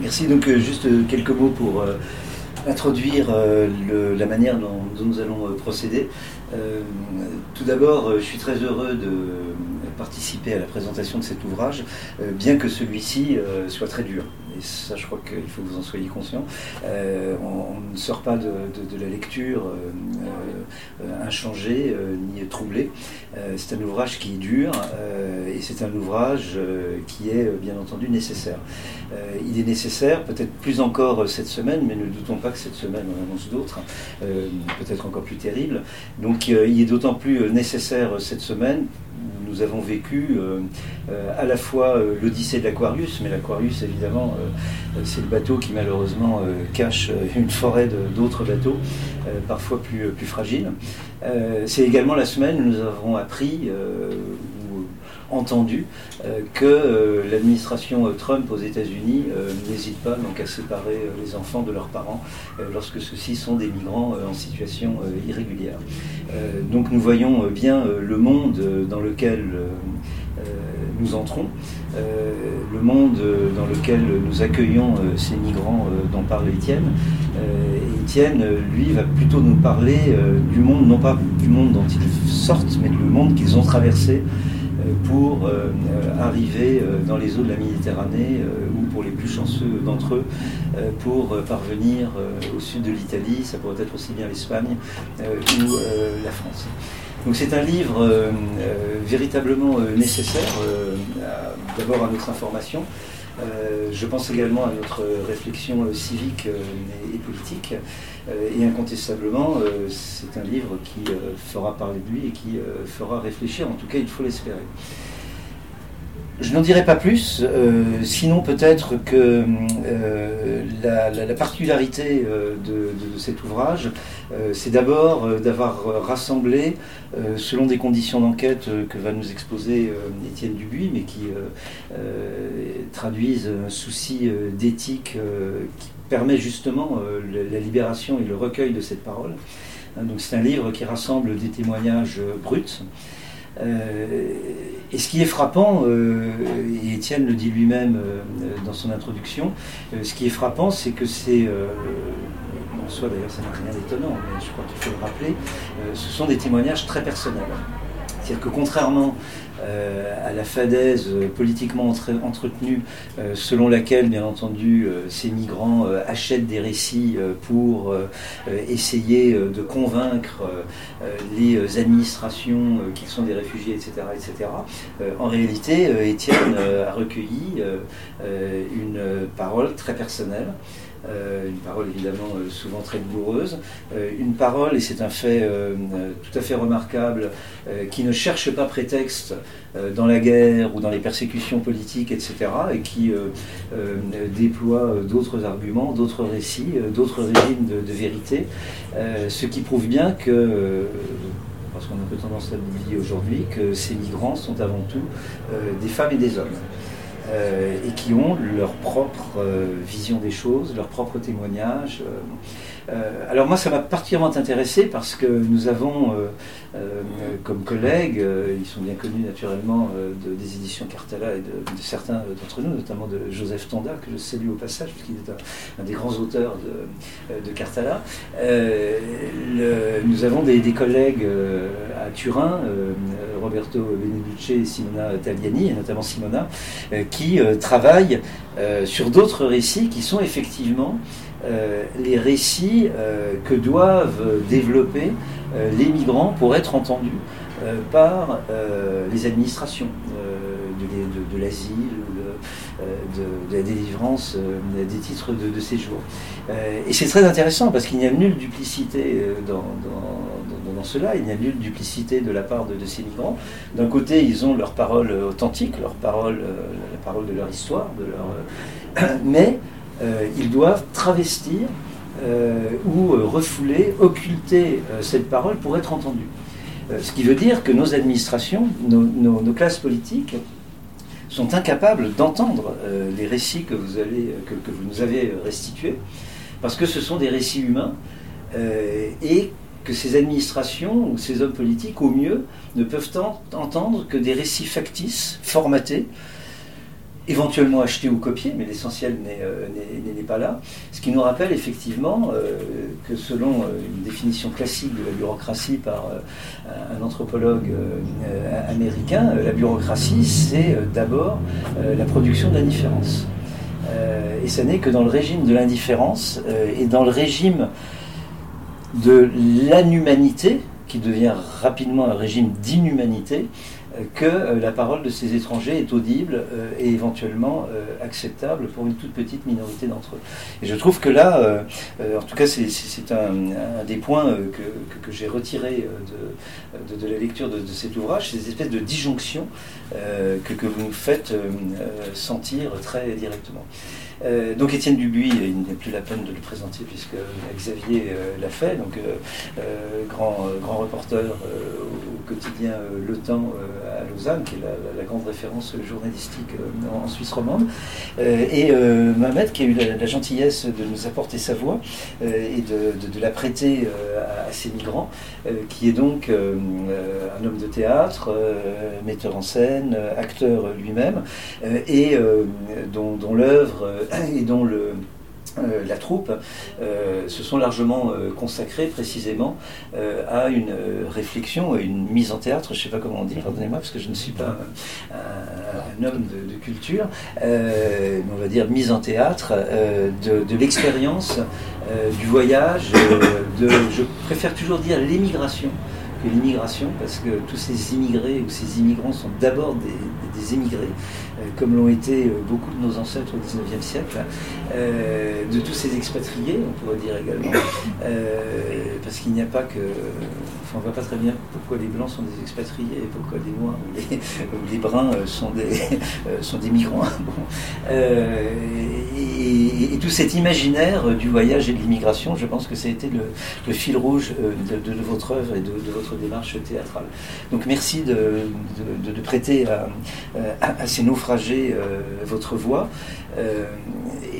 Merci. Donc, juste quelques mots pour introduire la manière dont, nous allons procéder. tout d'abord, je suis très heureux de participer à la présentation de cet ouvrage, bien que celui-ci soit très dur et ça je crois qu'il faut que vous en soyez conscient, euh, on, ne sort pas de, la lecture euh, euh, inchangé ni troublé. c'est un ouvrage qui est dur et c'est un ouvrage qui est bien entendu nécessaire. il est nécessaire, peut-être plus encore cette semaine, mais ne doutons pas que cette semaine on annonce d'autres, peut-être encore plus terribles. Donc il est d'autant plus nécessaire cette semaine nous avons vécu euh, euh, à la fois euh, l'Odyssée de l'Aquarius, mais l'Aquarius évidemment c'est le bateau qui malheureusement cache une forêt d'autres bateaux, parfois plus, plus fragiles. c'est également la semaine où nous avons appris entendu que l'administration Trump aux États-Unis n'hésite pas donc à séparer les enfants de leurs parents lorsque ceux-ci sont des migrants en situation irrégulière. donc nous voyons bien le monde dans lequel nous entrons, le monde dans lequel nous accueillons ces migrants dont parle Étienne. Étienne, lui, va plutôt nous parler du monde, non pas du monde dont ils sortent, mais du monde qu'ils ont traversé pour arriver dans les eaux de la Méditerranée ou pour les plus chanceux d'entre eux pour parvenir au sud de l'Italie, ça pourrait être aussi bien l'Espagne ou la France. Donc c'est un livre euh, euh, véritablement euh, nécessaire, d'abord à notre information. Je pense également à notre réflexion civique et, politique. et incontestablement, c'est un livre qui fera parler de lui et qui fera réfléchir, en tout cas il faut l'espérer. Je n'en dirai pas plus, euh, sinon peut-être que euh, la, particularité euh, de, cet ouvrage, c'est d'abord d'avoir rassemblé, selon des conditions d'enquête que va nous exposer Étienne Dubuis, mais qui traduisent un souci d'éthique qui permet justement la libération et le recueil de cette parole. Hein, donc c'est un livre qui rassemble des témoignages bruts. Euh, et ce qui est frappant, euh, et Étienne le dit lui-même euh, dans son introduction, ce qui est frappant, c'est que c'est en soi d'ailleurs ça n'a rien d'étonnant, mais je crois qu'il faut le rappeler, ce sont des témoignages très personnels. C'est-à-dire que contrairement euh, à la fadaise politiquement entretenue euh, selon laquelle, bien entendu, euh, ces migrants achètent des récits pour essayer de convaincre les administrations qu'ils sont des réfugiés, etc. etc. en réalité, Étienne a recueilli une parole très personnelle. Euh, une parole évidemment euh, souvent très douloureuse, euh, une parole, et c'est un fait tout à fait remarquable, qui ne cherche pas prétexte dans la guerre ou dans les persécutions politiques, etc., et qui déploie d'autres arguments, d'autres récits, d'autres régimes de, vérité, ce qui prouve bien que parce qu'on a un peu tendance à l'oublier aujourd'hui, que ces migrants sont avant tout des femmes et des hommes. Euh, et qui ont leur propre euh, vision des choses, leur propre témoignage. Euh, alors moi, ça m'a particulièrement intéressé parce que nous avons comme collègues, ils sont bien connus naturellement des éditions Cartala et de, certains d'entre nous, notamment de Joseph Tonda, que je salue au passage, puisqu'il est un, des grands auteurs de, Cartala. nous avons des, collègues à Turin, Roberto Beneduce et Simona Tagliani, et notamment Simona, qui travaillent sur d'autres récits qui sont effectivement les récits que doivent développer euh, les migrants pour être entendus euh, par euh, les administrations de, l'asile de, la délivrance des titres de, séjour. et c'est très intéressant parce qu'il n'y a nulle duplicité dans, cela, il n'y a nulle duplicité de la part de, ces migrants. D'un côté, ils ont leur parole authentique, leur parole, la parole de leur histoire, de leur, mais ils doivent travestir euh, ou euh, refouler, occulter euh, cette parole pour être entendue. ce qui veut dire que nos administrations, nos, classes politiques sont incapables d'entendre les récits que vous, avez, que, vous nous avez restitués, parce que ce sont des récits humains, et que ces administrations ou ces hommes politiques, au mieux, ne peuvent entendre que des récits factices, formatés, éventuellement acheté ou copié, mais l'essentiel n'est euh, pas là. Ce qui nous rappelle effectivement euh, que selon euh, une définition classique de la bureaucratie par un anthropologue américain, la bureaucratie, c'est d'abord la production de l'indifférence. et ce n'est que dans le régime de l'indifférence et dans le régime de l'inhumanité, qui devient rapidement un régime d'inhumanité, que euh, la parole de ces étrangers est audible euh, et éventuellement euh, acceptable pour une toute petite minorité d'entre eux. Et je trouve que là, en tout cas, c'est un, des points que, j'ai retiré de, la lecture de, cet ouvrage, ces espèces de disjonctions que, vous nous faites sentir très directement. Euh, donc Étienne Dubuis, il n'est plus la peine de le présenter puisque Xavier euh, l'a fait, donc euh, grand, grand reporter au quotidien Le Temps à Lausanne, qui est la, grande référence journalistique en, Suisse romande, et Mohamed qui a eu la, gentillesse de nous apporter sa voix et de, la prêter à, ces migrants, qui est donc un homme de théâtre, metteur en scène, acteur lui-même, et dont l'œuvre et dont euh, la troupe euh, se sont largement euh, consacrés précisément à une réflexion, à une mise en théâtre, je ne sais pas comment dire, pardonnez-moi parce que je ne suis pas un, homme de, culture, mais on va dire mise en théâtre de, l'expérience du voyage, je préfère toujours dire l'émigration que l'immigration, parce que tous ces immigrés ou ces immigrants sont d'abord des émigrés. Euh, comme l'ont été euh, beaucoup de nos ancêtres au XIXe siècle, euh, de tous ces expatriés, on pourrait dire également, parce qu'il n'y a pas que... Enfin, on ne voit pas très bien pourquoi les Blancs sont des expatriés et pourquoi les Noirs ou les, Bruns sont des, migrants. et, tout cet imaginaire du voyage et de l'immigration, je pense que ça a été le, fil rouge de, votre œuvre et de, votre démarche théâtrale. Donc merci de, prêter à, à, ces naufrages euh, votre voix. Euh,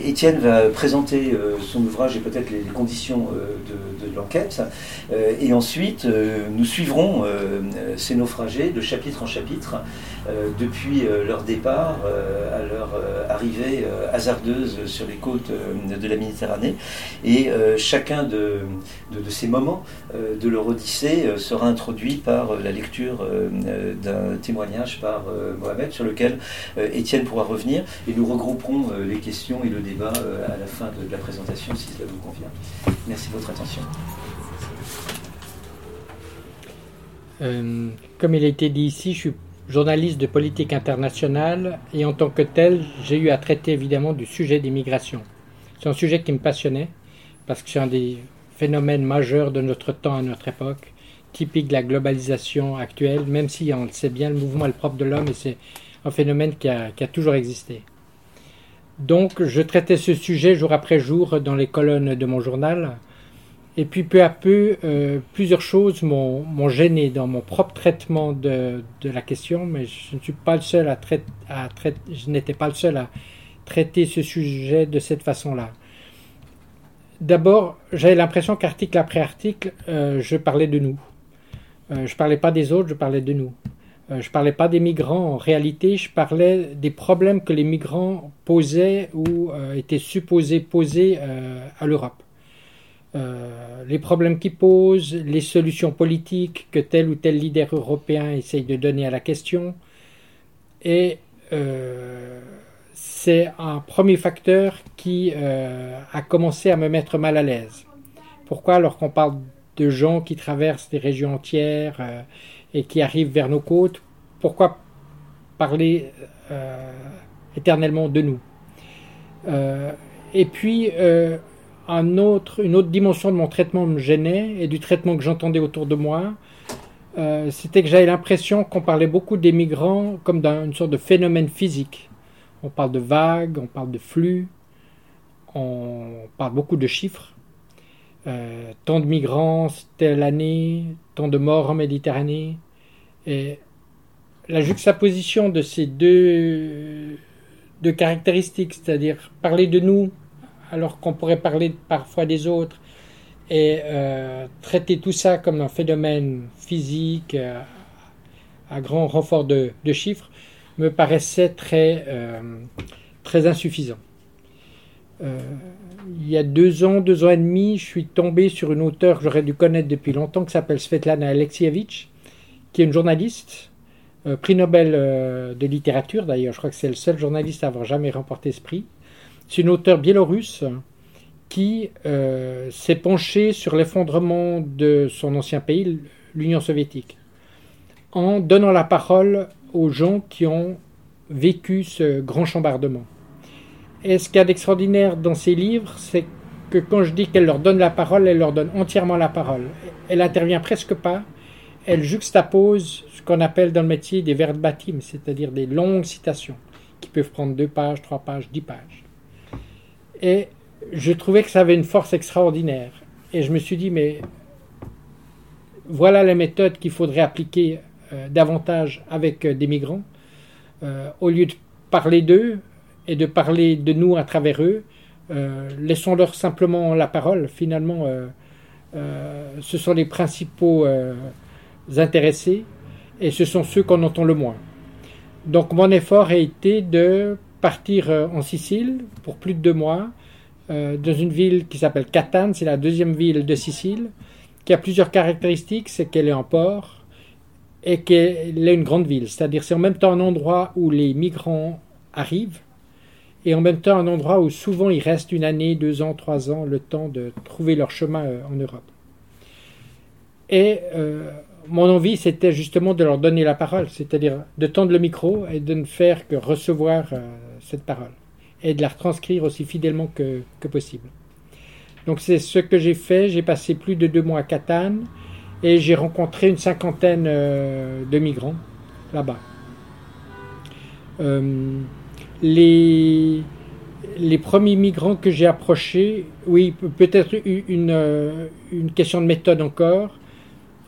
Étienne va présenter euh, son ouvrage et peut-être les, conditions de, l'enquête. et ensuite, nous suivrons ces naufragés de chapitre en chapitre depuis leur départ à leur arrivée hasardeuse sur les côtes de la Méditerranée. Et chacun de, ces moments de leur odyssée sera introduit par la lecture d'un témoignage par Mohamed sur lequel euh, Étienne pourra revenir et nous regrouperons euh, les questions et le débat euh, à la fin de la présentation si cela vous convient. Merci de votre attention. comme il a été dit ici, je suis journaliste de politique internationale et en tant que tel, j'ai eu à traiter évidemment du sujet des migrations. C'est un sujet qui me passionnait parce que c'est un des phénomènes majeurs de notre temps à notre époque, typique de la globalisation actuelle, même si on le sait bien, le mouvement est le propre de l'homme et c'est un phénomène qui a, toujours existé. Donc je traitais ce sujet jour après jour dans les colonnes de mon journal. Et puis peu à peu, euh, plusieurs choses m'ont gêné dans mon propre traitement de, la question, mais je ne suis pas le seul à, traiter, à je n'étais pas le seul à traiter ce sujet de cette façon-là. D'abord, j'avais l'impression qu'article après article, euh, je parlais de nous. Euh, je parlais pas des autres, je parlais de nous. Euh, je parlais pas des migrants, en réalité, je parlais des problèmes que les migrants posaient ou euh, étaient supposés poser euh, à l'Europe. Les problèmes qu'ils posent, les solutions politiques que tel ou tel leader européen essaye de donner à la question. Et c'est un premier facteur qui a commencé à me mettre mal à l'aise. Pourquoi? Alors qu'on parle de gens qui traversent des régions entières et qui arrivent vers nos côtes, pourquoi parler euh, éternellement de nous? Euh, Et puis, euh, un autre, une autre dimension de mon traitement me gênait et du traitement que j'entendais autour de moi, c'était que j'avais l'impression qu'on parlait beaucoup des migrants comme d'une sorte de phénomène physique. On parle de vagues, on parle de flux, on parle beaucoup de chiffres. tant de migrants telle année, tant de morts en Méditerranée, et la juxtaposition de ces deux, deux caractéristiques, c'est-à-dire parler de nous alors qu'on pourrait parler parfois des autres, et euh, traiter tout ça comme un phénomène physique euh, à grand renfort de, chiffres, me paraissait très, très insuffisant. il y a deux ans, deux ans et demi, je suis tombé sur une auteure que j'aurais dû connaître depuis longtemps, qui s'appelle Svetlana Alexievich, qui est une journaliste, prix Nobel de littérature d'ailleurs, je crois que c'est le seul journaliste à avoir jamais remporté ce prix. C'est une auteure biélorusse qui euh, s'est penché sur l'effondrement de son ancien pays, l'Union soviétique, en donnant la parole aux gens qui ont vécu ce grand chambardement. Et ce qu'il y a d'extraordinaire dans ces livres, c'est que quand je dis qu'elle leur donne la parole, elle leur donne entièrement la parole. Elle intervient presque pas. Elle juxtapose ce qu'on appelle dans le métier des verbatim, c'est-à-dire des longues citations, qui peuvent prendre deux pages, trois pages, dix pages. Et je trouvais que ça avait une force extraordinaire. Et je me suis dit, mais voilà les méthodes qu'il faudrait appliquer euh, davantage avec euh, des migrants. Euh, au lieu de parler d'eux et de parler de nous à travers eux, laissons-leur simplement la parole. Finalement, ce sont les principaux intéressés et ce sont ceux qu'on entend le moins. Donc mon effort a été de partir en Sicile pour plus de deux mois, euh, dans une ville qui s'appelle Catane, c'est la deuxième ville de Sicile, qui a plusieurs caractéristiques, c'est qu'elle est en port et qu'elle est une grande ville. C'est-à-dire c'est en même temps un endroit où les migrants arrivent et en même temps un endroit où souvent ils restent une année, deux ans, trois ans, le temps de trouver leur chemin euh, en Europe. Et euh, mon envie, c'était justement de leur donner la parole, c'est-à-dire de tendre le micro et de ne faire que recevoir cette parole et de la retranscrire aussi fidèlement que, possible. Donc c'est ce que j'ai fait. J'ai passé plus de deux mois à Catane et j'ai rencontré une cinquantaine euh, de migrants là-bas. Euh, les, premiers migrants que j'ai approchés, oui, peut-être une, euh, une question de méthode encore.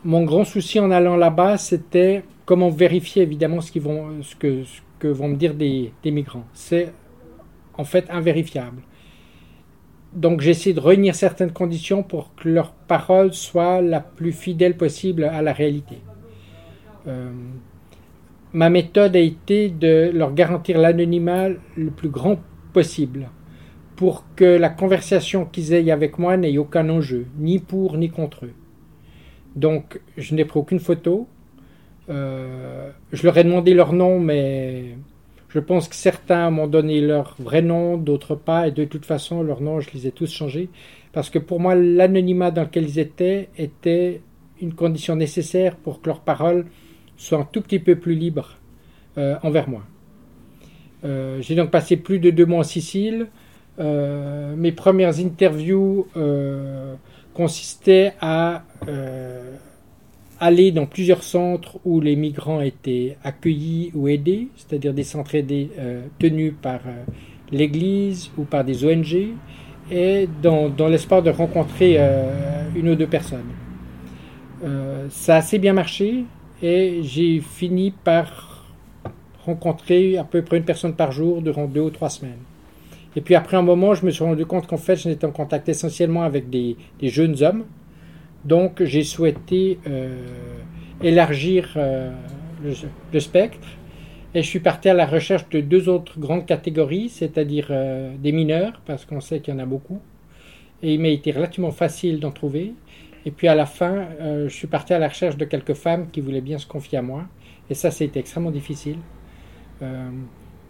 Mon grand souci en allant là-bas, c'était comment vérifier évidemment ce, qu'ils vont, ce, que, que vont me dire des, migrants. C'est en fait invérifiable. Donc j'essaie de réunir certaines conditions pour que leur parole soit la plus fidèle possible à la réalité. Euh, ma méthode a été de leur garantir l'anonymat le plus grand possible pour que la conversation qu'ils aient avec moi n'ait aucun enjeu, ni pour ni contre eux. Donc je n'ai pris aucune photo. Euh, je leur ai demandé leur nom, mais je pense que certains m'ont donné leur vrai nom, d'autres pas, et de toute façon, leur nom, je les ai tous changés, parce que pour moi, l'anonymat dans lequel ils étaient était une condition nécessaire pour que leur parole soit un tout petit peu plus libre euh, envers moi. Euh, j'ai donc passé plus de deux mois en Sicile. Mes premières interviews consistaient à aller dans plusieurs centres où les migrants étaient accueillis ou aidés, c'est-à-dire des centres aidés euh, tenus par euh, l'Église ou par des ONG, et dans, l'espoir de rencontrer euh, une ou deux personnes. ça a assez bien marché et j'ai fini par rencontrer à peu près une personne par jour durant deux ou trois semaines. Et puis après un moment, je me suis rendu compte qu'en fait, je n'étais en contact essentiellement avec des jeunes hommes, donc j'ai souhaité euh, élargir euh, le, spectre et je suis parti à la recherche de deux autres grandes catégories, c'est-à-dire euh, des mineurs, parce qu'on sait qu'il y en a beaucoup, et il m'a été relativement facile d'en trouver. Et puis à la fin, je suis parti à la recherche de quelques femmes qui voulaient bien se confier à moi, et ça, c'était extrêmement difficile.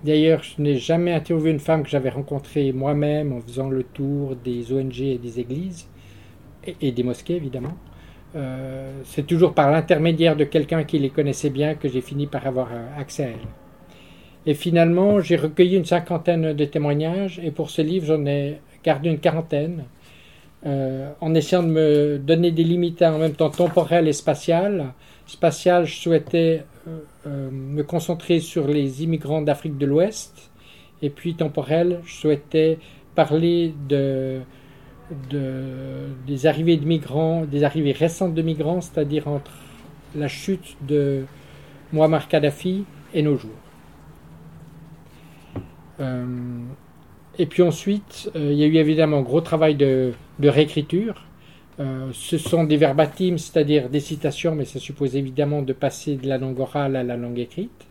D'ailleurs, je n'ai jamais interviewé une femme que j'avais rencontrée moi-même en faisant le tour des ONG et des églises et, des mosquées évidemment. Euh, c'est toujours par l'intermédiaire de quelqu'un qui les connaissait bien que j'ai fini par avoir euh, accès à elles. Et finalement, j'ai recueilli une cinquantaine de témoignages et pour ce livre, j'en ai gardé une quarantaine. Euh, en essayant de me donner des limites en même temps temporelles et spatiales. Spatial, je souhaitais me concentrer sur les immigrants d'Afrique de l'Ouest. Et puis temporel, je souhaitais parler de des arrivées de migrants, des arrivées récentes de migrants, c'est-à-dire entre la chute de Muammar Kadhafi et nos jours. Euh, et puis ensuite, euh, il y a eu évidemment un gros travail de, réécriture. Euh, ce sont des verbatims, c'est-à-dire des citations, mais ça suppose évidemment de passer de la langue orale à la langue écrite.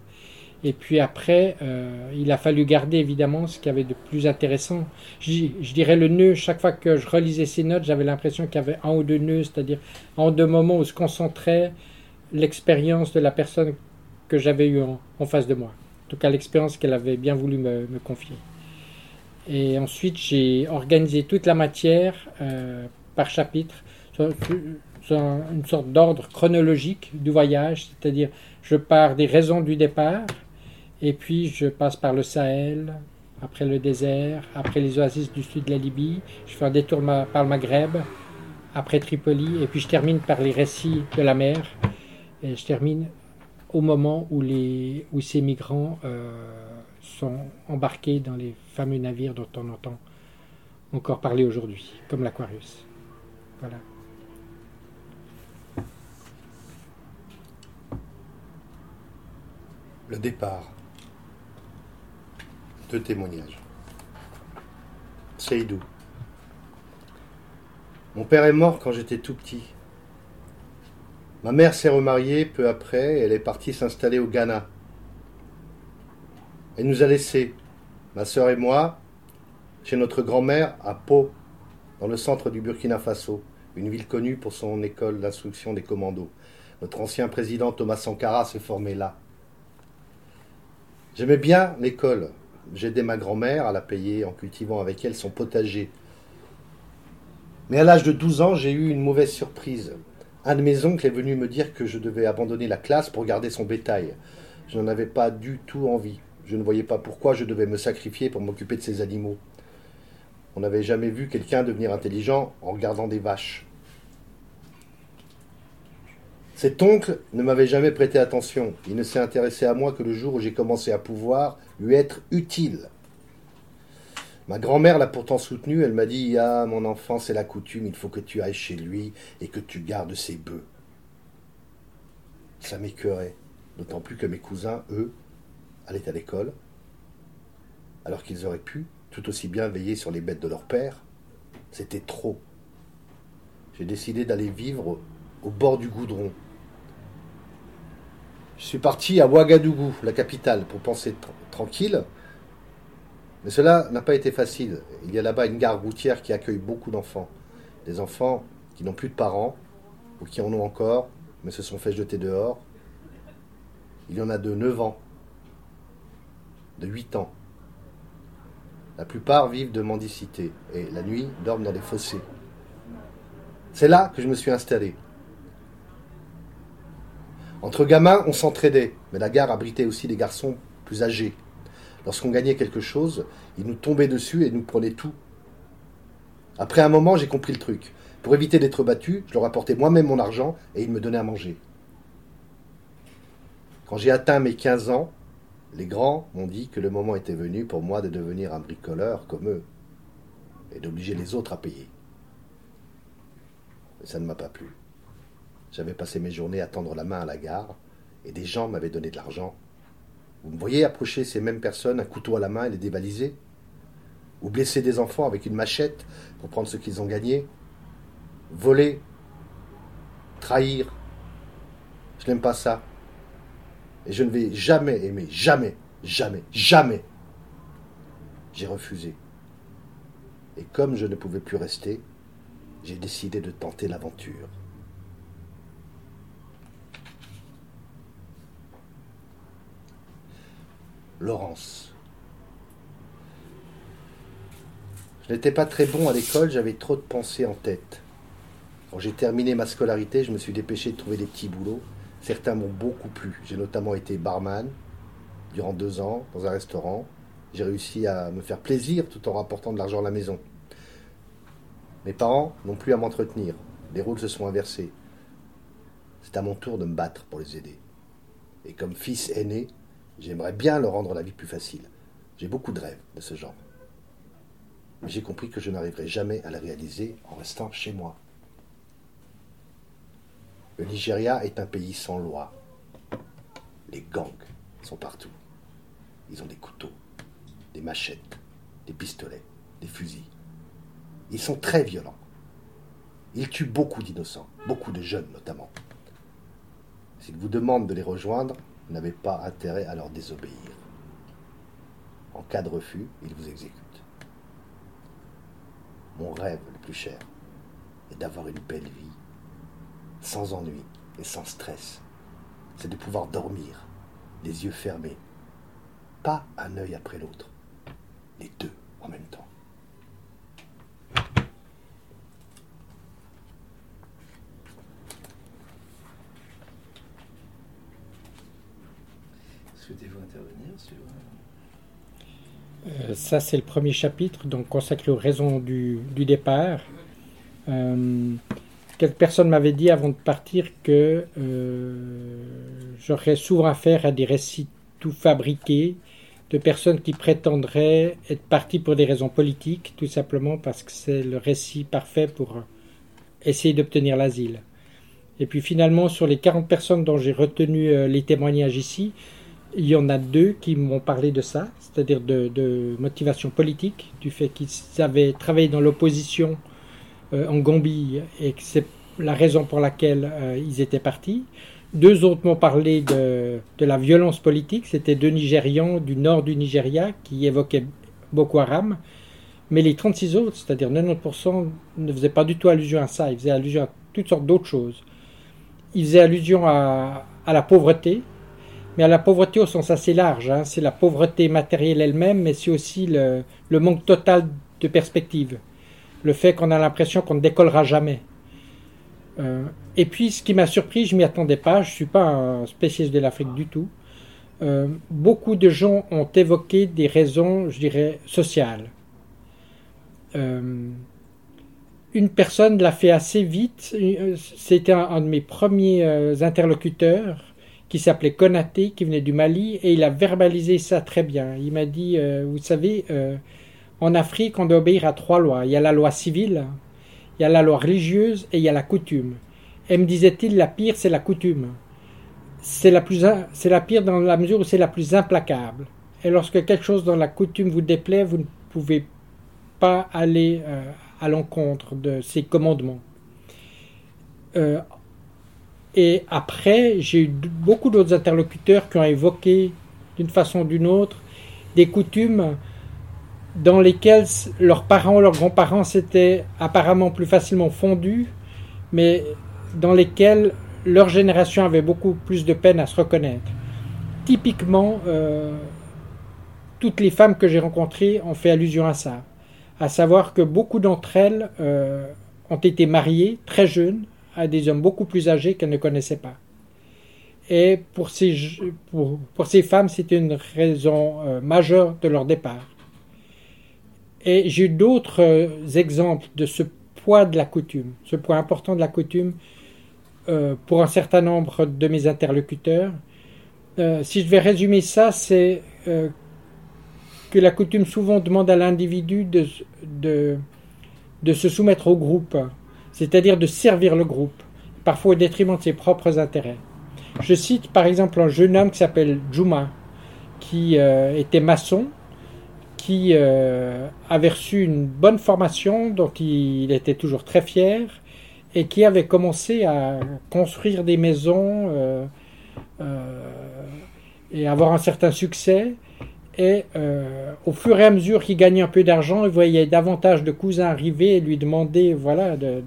Et puis après, euh, il a fallu garder évidemment ce qu'il y avait de plus intéressant. Je, dirais le nœud, chaque fois que je relisais ces notes, j'avais l'impression qu'il y avait un ou deux nœuds, c'est-à-dire en deux moments où se concentrait l'expérience de la personne que j'avais eue en, face de moi. En tout cas, l'expérience qu'elle avait bien voulu me, confier. Et ensuite, j'ai organisé toute la matière euh, par chapitre, une sorte d'ordre chronologique du voyage, c'est-à-dire je pars des raisons du départ, et puis je passe par le Sahel, après le désert, après les oasis du sud de la Libye, je fais un détour par le Maghreb, après Tripoli, et puis je termine par les récits de la mer, et je termine au moment où, les, où ces migrants euh, sont embarqués dans les fameux navires dont on entend encore parler aujourd'hui, comme l'Aquarius. Voilà. Le départ. Deux témoignages. Seydou. Mon père est mort quand j'étais tout petit. Ma mère s'est remariée peu après et elle est partie s'installer au Ghana. Elle nous a laissés, ma sœur et moi, chez notre grand-mère à Pau, dans le centre du Burkina Faso, une ville connue pour son école d'instruction des commandos. Notre ancien président Thomas Sankara s'est formé là. J'aimais bien l'école, J'aidais ma grand-mère à la payer en cultivant avec elle son potager. Mais à l'âge de 12 ans, j'ai eu une mauvaise surprise. Un de mes oncles est venu me dire que je devais abandonner la classe pour garder son bétail. Je n'en avais pas du tout envie. Je ne voyais pas pourquoi je devais me sacrifier pour m'occuper de ces animaux. On n'avait jamais vu quelqu'un devenir intelligent en regardant des vaches. Cet oncle ne m'avait jamais prêté attention. Il ne s'est intéressé à moi que le jour où j'ai commencé à pouvoir lui être utile. Ma grand-mère l'a pourtant soutenu. Elle m'a dit Ah, mon enfant, c'est la coutume, il faut que tu ailles chez lui et que tu gardes ses bœufs. Ça m'écœurait, d'autant plus que mes cousins, eux, allaient à l'école, alors qu'ils auraient pu tout aussi bien veiller sur les bêtes de leur père. C'était trop. J'ai décidé d'aller vivre au bord du goudron, je suis parti à Ouagadougou, la capitale, pour penser tranquille. Mais cela n'a pas été facile. Il y a là-bas une gare routière qui accueille beaucoup d'enfants. Des enfants qui n'ont plus de parents, ou qui en ont encore, mais se sont fait jeter dehors. Il y en a de 9 ans, de 8 ans. La plupart vivent de mendicité et la nuit dorment dans des fossés. C'est là que je me suis installé. Entre gamins, on s'entraidait, mais la gare abritait aussi des garçons plus âgés. Lorsqu'on gagnait quelque chose, ils nous tombaient dessus et nous prenaient tout. Après un moment, j'ai compris le truc. Pour éviter d'être battu, je leur apportais moi-même mon argent et ils me donnaient à manger. Quand j'ai atteint mes 15 ans, les grands m'ont dit que le moment était venu pour moi de devenir un bricoleur comme eux et d'obliger les autres à payer. Mais ça ne m'a pas plu. J'avais passé mes journées à tendre la main à la gare, et des gens m'avaient donné de l'argent. Vous me voyez approcher ces mêmes personnes, un couteau à la main et les dévaliser? Ou blesser des enfants avec une machette pour prendre ce qu'ils ont gagné? Voler? Trahir? Je n'aime pas ça. Et je ne vais jamais aimer, jamais, jamais, jamais. J'ai refusé. Et comme je ne pouvais plus rester, j'ai décidé de tenter l'aventure. Laurence. Je n'étais pas très bon à l'école, j'avais trop de pensées en tête. Quand j'ai terminé ma scolarité, je me suis dépêché de trouver des petits boulots. Certains m'ont beaucoup plu. J'ai notamment été barman durant deux ans dans un restaurant. J'ai réussi à me faire plaisir tout en rapportant de l'argent à la maison. Mes parents n'ont plus à m'entretenir. Les rôles se sont inversés. C'est à mon tour de me battre pour les aider. Et comme fils aîné, J'aimerais bien leur rendre la vie plus facile. J'ai beaucoup de rêves de ce genre. Mais j'ai compris que je n'arriverai jamais à les réaliser en restant chez moi. Le Nigeria est un pays sans loi. Les gangs sont partout. Ils ont des couteaux, des machettes, des pistolets, des fusils. Ils sont très violents. Ils tuent beaucoup d'innocents, beaucoup de jeunes notamment. S'ils vous demandent de les rejoindre, n'avez pas intérêt à leur désobéir. En cas de refus, ils vous exécutent. Mon rêve le plus cher est d'avoir une belle vie, sans ennui et sans stress. C'est de pouvoir dormir, les yeux fermés, pas un œil après l'autre, les deux en même temps. Souhaitez-vous intervenir sur... Euh, ça, c'est le premier chapitre, donc consacré aux raisons du, départ. Euh, quelques personnes m'avaient dit avant de partir que euh, j'aurais souvent affaire à des récits tout fabriqués de personnes qui prétendraient être parties pour des raisons politiques, tout simplement parce que c'est le récit parfait pour essayer d'obtenir l'asile. Et puis finalement, sur les 40 personnes dont j'ai retenu euh, les témoignages ici, il y en a deux qui m'ont parlé de ça, c'est-à-dire de, motivation politique, du fait qu'ils avaient travaillé dans l'opposition euh, en Gambie et que c'est la raison pour laquelle euh, ils étaient partis. Deux autres m'ont parlé de, de, la violence politique, c'était deux Nigérians du nord du Nigeria qui évoquaient Boko Haram, mais les 36 autres, c'est-à-dire 90%, ne faisaient pas du tout allusion à ça, ils faisaient allusion à toutes sortes d'autres choses. Ils faisaient allusion à, à la pauvreté, mais à la pauvreté au sens assez large. Hein. C'est la pauvreté matérielle elle-même, mais c'est aussi le, manque total de perspective. Le fait qu'on a l'impression qu'on ne décollera jamais. Euh, et puis, ce qui m'a surpris, je m'y attendais pas, je suis pas un spécialiste de l'Afrique du tout. Euh, beaucoup de gens ont évoqué des raisons, je dirais, sociales. Euh, une personne l'a fait assez vite. C'était un, de mes premiers interlocuteurs qui s'appelait Konaté, qui venait du Mali, et il a verbalisé ça très bien. Il m'a dit, euh, vous savez, euh, en Afrique, on doit obéir à trois lois. Il y a la loi civile, il y a la loi religieuse et il y a la coutume. Et me disait-il, la pire, c'est la coutume. C'est la, plus, c'est la pire dans la mesure où c'est la plus implacable. Et lorsque quelque chose dans la coutume vous déplaît, vous ne pouvez pas aller euh, à l'encontre de ces commandements. Et après, j'ai eu beaucoup d'autres interlocuteurs qui ont évoqué d'une façon ou d'une autre des coutumes dans lesquelles leurs parents leurs grands-parents s'étaient apparemment plus facilement fondus, mais dans lesquelles leur génération avait beaucoup plus de peine à se reconnaître. Typiquement, euh, toutes les femmes que j'ai rencontrées ont fait allusion à ça, à savoir que beaucoup d'entre elles euh, ont été mariées très jeunes, à des hommes beaucoup plus âgés qu'elles ne connaissaient pas. Et pour ces, femmes, c'était une raison euh, majeure de leur départ. Et j'ai eu d'autres euh, exemples de ce poids de la coutume, ce poids important de la coutume euh, pour un certain nombre de mes interlocuteurs. Si je vais résumer ça, c'est que la coutume souvent demande à l'individu de se soumettre au groupe, c'est-à-dire de servir le groupe, parfois au détriment de ses propres intérêts. Je cite par exemple un jeune homme qui s'appelle Juma, qui euh, était maçon, qui euh, avait reçu une bonne formation, dont il était toujours très fier, et qui avait commencé à construire des maisons euh, et avoir un certain succès. Et euh, au fur et à mesure qu'il gagnait un peu d'argent, il voyait davantage de cousins arriver et lui demander voilà, de,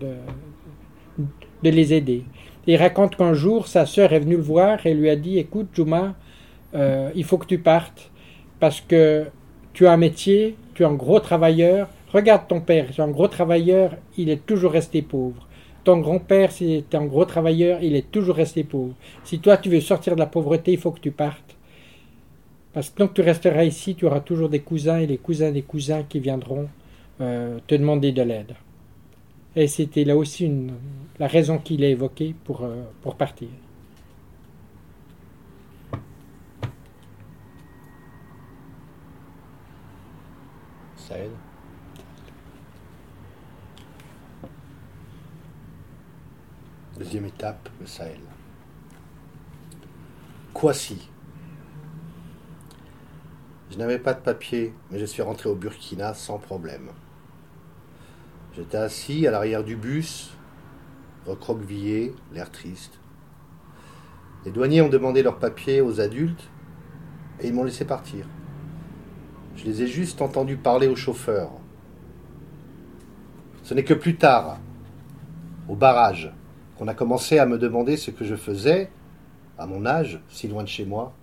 les aider. Il raconte qu'un jour, sa sœur est venue le voir et lui a dit Écoute, Juma, euh, il faut que tu partes parce que tu as un métier, tu es un gros travailleur. Regarde ton père, c'est un gros travailleur, il est toujours resté pauvre. Ton grand-père, c'était un gros travailleur, il est toujours resté pauvre. Si toi, tu veux sortir de la pauvreté, il faut que tu partes. Parce que tant que tu resteras ici, tu auras toujours des cousins et les cousins des cousins qui viendront euh, te demander de l'aide. Et c'était là aussi la raison qu'il a évoquée pour, euh, partir. Sahel. Deuxième étape, le Sahel. Kwasi. Je n'avais pas de papier, mais je suis rentré au Burkina sans problème. J'étais assis à l'arrière du bus, recroquevillé, l'air triste. Les douaniers ont demandé leurs papiers aux adultes et ils m'ont laissé partir. Je les ai juste entendus parler au chauffeur. Ce n'est que plus tard, au barrage, qu'on a commencé à me demander ce que je faisais, à mon âge, si loin de chez moi.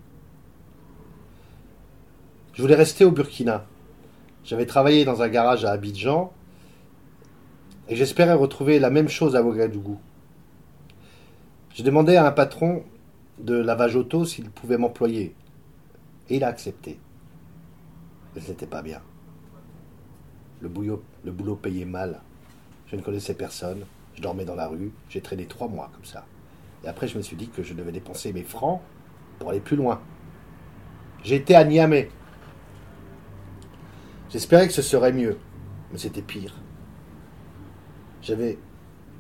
Je voulais rester au Burkina. J'avais travaillé dans un garage à Abidjan et j'espérais retrouver la même chose à Ouagadougou. J'ai demandé à un patron de lavage auto s'il pouvait m'employer et il a accepté. Mais ce n'était pas bien. Le boulot, le boulot payait mal. Je ne connaissais personne. Je dormais dans la rue. J'ai traîné trois mois comme ça. Et après, je me suis dit que je devais dépenser mes francs pour aller plus loin. J'étais à Niamey. J'espérais que ce serait mieux, mais c'était pire. J'avais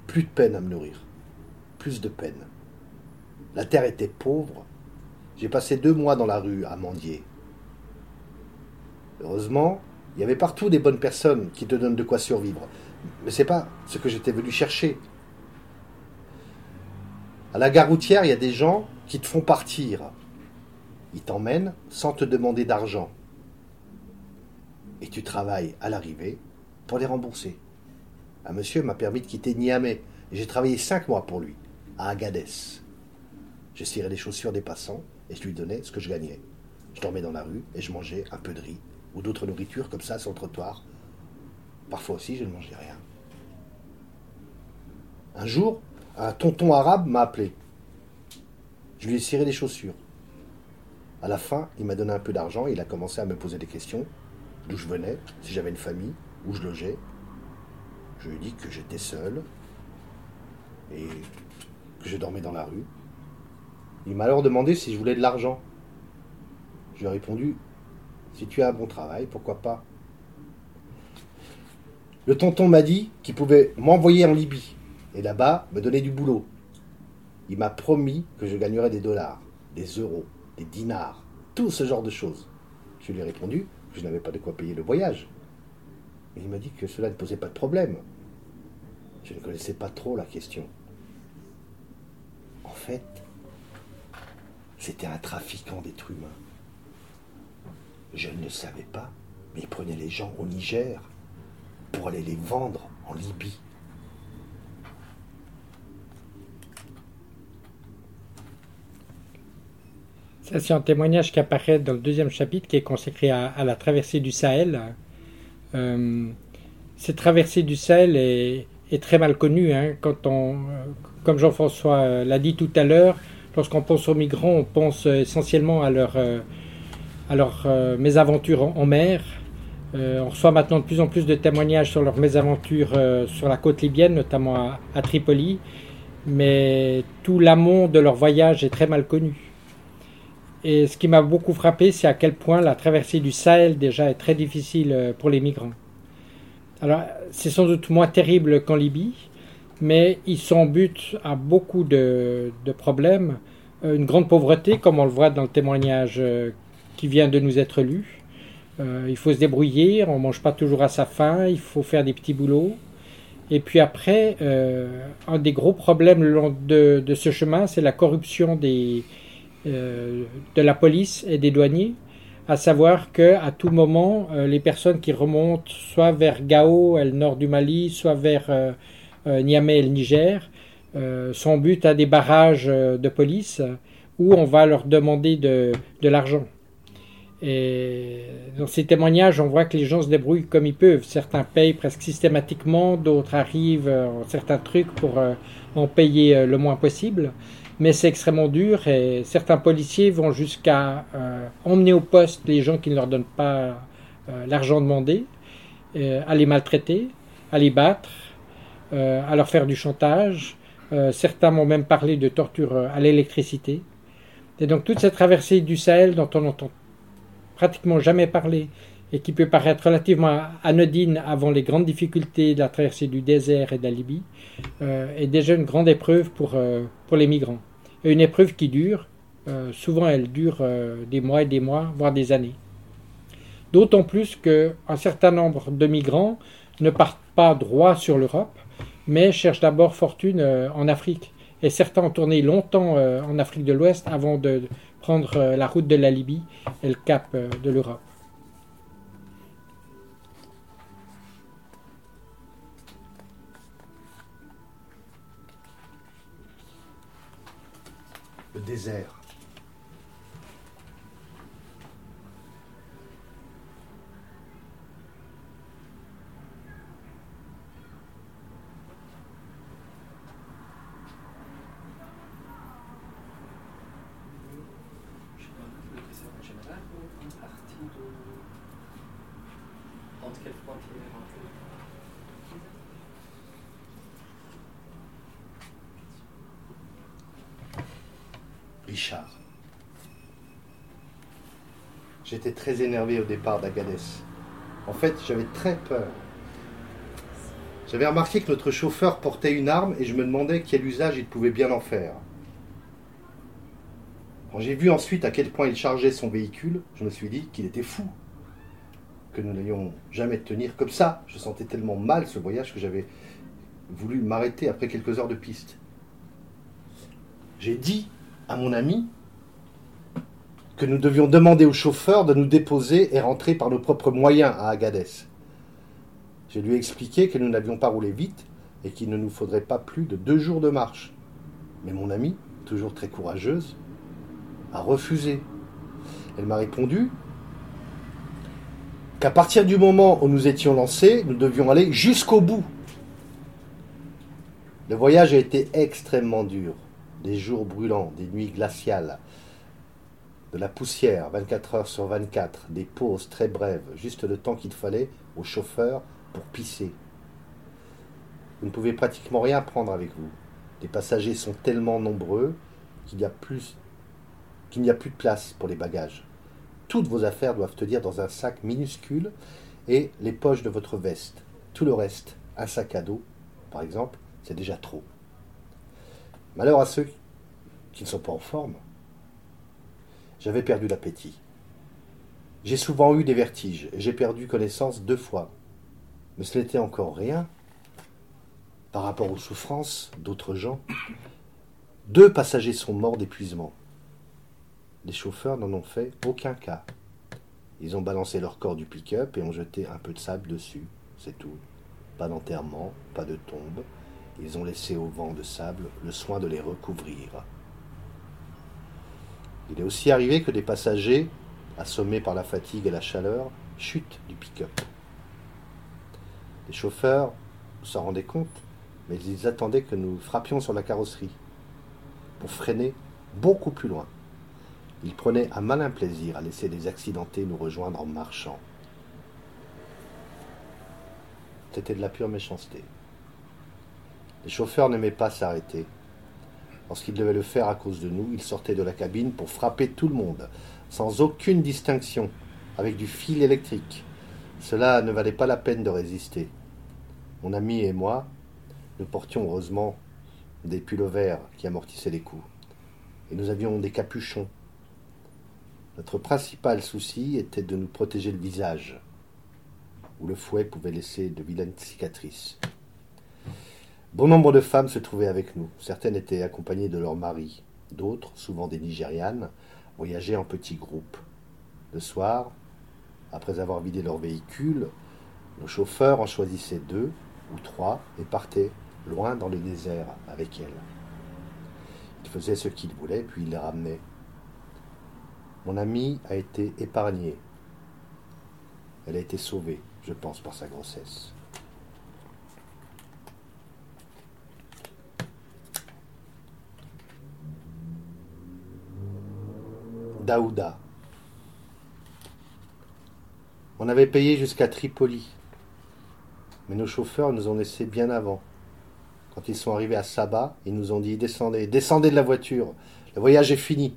plus de peine à me nourrir, plus de peine. La terre était pauvre. J'ai passé deux mois dans la rue à mendier. Heureusement, il y avait partout des bonnes personnes qui te donnent de quoi survivre. Mais c'est pas ce que j'étais venu chercher. À la gare routière, il y a des gens qui te font partir. Ils t'emmènent sans te demander d'argent. Et tu travailles à l'arrivée pour les rembourser. Un monsieur m'a permis de quitter Niamey. J'ai travaillé cinq mois pour lui, à Agadez. Je cirais les chaussures des passants et je lui donnais ce que je gagnais. Je dormais dans la rue et je mangeais un peu de riz ou d'autres nourritures comme ça sur le trottoir. Parfois aussi, je ne mangeais rien. Un jour, un tonton arabe m'a appelé. Je lui ai ciré les chaussures. À la fin, il m'a donné un peu d'argent et il a commencé à me poser des questions. D'où je venais, si j'avais une famille, où je logeais. Je lui ai dit que j'étais seul et que je dormais dans la rue. Il m'a alors demandé si je voulais de l'argent. Je lui ai répondu Si tu as un bon travail, pourquoi pas? Le tonton m'a dit qu'il pouvait m'envoyer en Libye et là-bas me donner du boulot. Il m'a promis que je gagnerais des dollars, des euros, des dinars, tout ce genre de choses. Je lui ai répondu je n'avais pas de quoi payer le voyage. Il m'a dit que cela ne posait pas de problème. Je ne connaissais pas trop la question. En fait, c'était un trafiquant d'êtres humains. Je ne le savais pas, mais il prenait les gens au Niger pour aller les vendre en Libye. C'est un témoignage qui apparaît dans le deuxième chapitre qui est consacré à, la traversée du Sahel. Euh, cette traversée du Sahel est, très mal connue. Hein, euh, comme Jean-François l'a dit tout à l'heure, lorsqu'on pense aux migrants, on pense essentiellement à leur, euh, à leur euh, mésaventures en, mer. Euh, on reçoit maintenant de plus en plus de témoignages sur leurs mésaventures euh, sur la côte libyenne, notamment à Tripoli. Mais tout l'amont de leur voyage est très mal connu. Et ce qui m'a beaucoup frappé, c'est à quel point la traversée du Sahel déjà est très difficile euh, pour les migrants. Alors, c'est sans doute moins terrible qu'en Libye, mais ils sont but à beaucoup de, problèmes. Euh, Une grande pauvreté, comme on le voit dans le témoignage euh, qui vient de nous être lu. Il faut se débrouiller, on ne mange pas toujours à sa faim, il faut faire des petits boulots. Et puis après, un des gros problèmes de, ce chemin, c'est la corruption des, de la police et des douaniers, à savoir que à tout moment, euh, les personnes qui remontent soit vers Gao, le nord du Mali, soit vers euh, euh, Niamey, le Niger, euh, sont but à des barrages euh, de police où on va leur demander de, de l'argent. Et dans ces témoignages, on voit que les gens se débrouillent comme ils peuvent. Certains payent presque systématiquement, d'autres arrivent euh, en certains trucs pour euh, en payer euh, le moins possible. Mais c'est extrêmement dur et certains policiers vont jusqu'à euh, emmener au poste les gens qui ne leur donnent pas euh, l'argent demandé, euh, à les maltraiter, à les battre, à leur faire du chantage. Certains m'ont même parlé de torture à l'électricité. Et donc toute cette traversée du Sahel dont on n'entend pratiquement jamais parler et qui peut paraître relativement anodine avant les grandes difficultés de la traversée du désert et de la Libye, euh, est déjà une grande épreuve pour, euh, pour les migrants. Et une épreuve qui dure, euh, souvent elle dure des mois et des mois, voire des années. D'autant plus qu'un certain nombre de migrants ne partent pas droit sur l'Europe, mais cherchent d'abord fortune en Afrique. Et certains ont tourné longtemps en Afrique de l'Ouest avant de prendre la route de la Libye et le cap de l'Europe. Le désert. J'étais très énervé au départ d'Agadez. En fait, j'avais très peur. J'avais remarqué que notre chauffeur portait une arme et je me demandais quel usage il pouvait bien en faire. Quand j'ai vu ensuite à quel point il chargeait son véhicule, je me suis dit qu'il était fou. Que nous n'allions jamais tenir comme ça. Je sentais tellement mal ce voyage que j'avais voulu m'arrêter après quelques heures de piste. J'ai dit à mon ami que nous devions demander au chauffeur de nous déposer et rentrer par nos propres moyens à Agadez. Je lui ai expliqué que nous n'avions pas roulé vite et qu'il ne nous faudrait pas plus de deux jours de marche. Mais mon amie, toujours très courageuse, a refusé. Elle m'a répondu qu'à partir du moment où nous étions lancés, nous devions aller jusqu'au bout. Le voyage a été extrêmement dur des jours brûlants, des nuits glaciales, de la poussière 24 heures sur 24, des pauses très brèves, juste le temps qu'il fallait au chauffeur pour pisser. Vous ne pouvez pratiquement rien prendre avec vous. Les passagers sont tellement nombreux qu'il n'y a plus qu'il n'y a plus de place pour les bagages. Toutes vos affaires doivent tenir dans un sac minuscule et les poches de votre veste. Tout le reste, un sac à dos, par exemple, c'est déjà trop. Malheur à ceux qui ne sont pas en forme. J'avais perdu l'appétit. J'ai souvent eu des vertiges et j'ai perdu connaissance deux fois. Mais ce n'était encore rien par rapport aux souffrances d'autres gens. Deux passagers sont morts d'épuisement. Les chauffeurs n'en ont fait aucun cas. Ils ont balancé leur corps du pick-up et ont jeté un peu de sable dessus. C'est tout. Pas d'enterrement, pas de tombe, ils ont laissé au vent de sable le soin de les recouvrir. Il est aussi arrivé que des passagers, assommés par la fatigue et la chaleur, chutent du pick-up. Les chauffeurs s'en rendaient compte, mais ils attendaient que nous frappions sur la carrosserie pour freiner beaucoup plus loin. Ils prenaient un malin plaisir à laisser les accidentés nous rejoindre en marchant. C'était de la pure méchanceté. Les chauffeurs n'aimaient pas s'arrêter. Lorsqu'ils devaient le faire à cause de nous, ils sortaient de la cabine pour frapper tout le monde, sans aucune distinction, avec du fil électrique. Cela ne valait pas la peine de résister. Mon ami et moi, nous portions heureusement des pullovers qui amortissaient les coups. Et nous avions des capuchons. Notre principal souci était de nous protéger le visage, où le fouet pouvait laisser de vilaines cicatrices. Bon nombre de femmes se trouvaient avec nous. Certaines étaient accompagnées de leurs maris. D'autres, souvent des Nigérianes, voyageaient en petits groupes. Le soir, après avoir vidé leur véhicule, nos chauffeurs en choisissaient deux ou trois et partaient loin dans le désert avec elles. Ils faisaient ce qu'ils voulaient, puis ils les ramenaient. Mon amie a été épargnée. Elle a été sauvée, je pense, par sa grossesse. Daouda. On avait payé jusqu'à Tripoli, mais nos chauffeurs nous ont laissés bien avant. Quand ils sont arrivés à Saba, ils nous ont dit descendez, descendez de la voiture, le voyage est fini.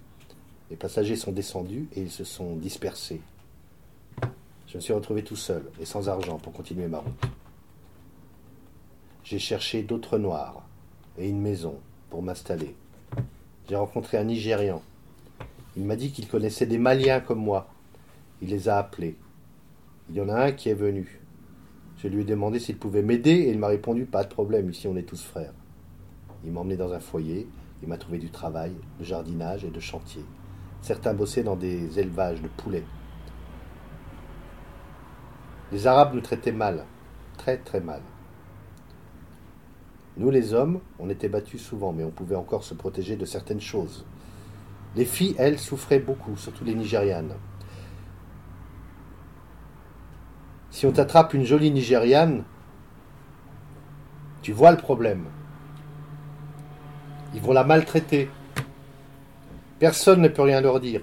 Les passagers sont descendus et ils se sont dispersés. Je me suis retrouvé tout seul et sans argent pour continuer ma route. J'ai cherché d'autres noirs et une maison pour m'installer. J'ai rencontré un Nigérian il m'a dit qu'il connaissait des Maliens comme moi. Il les a appelés. Il y en a un qui est venu. Je lui ai demandé s'il pouvait m'aider et il m'a répondu pas de problème, ici on est tous frères. Il m'a emmené dans un foyer, il m'a trouvé du travail, de jardinage et de chantier. Certains bossaient dans des élevages de poulets. Les Arabes nous traitaient mal, très très mal. Nous les hommes, on était battus souvent, mais on pouvait encore se protéger de certaines choses. Les filles, elles, souffraient beaucoup, surtout les Nigérianes. Si on t'attrape une jolie Nigériane, tu vois le problème. Ils vont la maltraiter. Personne ne peut rien leur dire.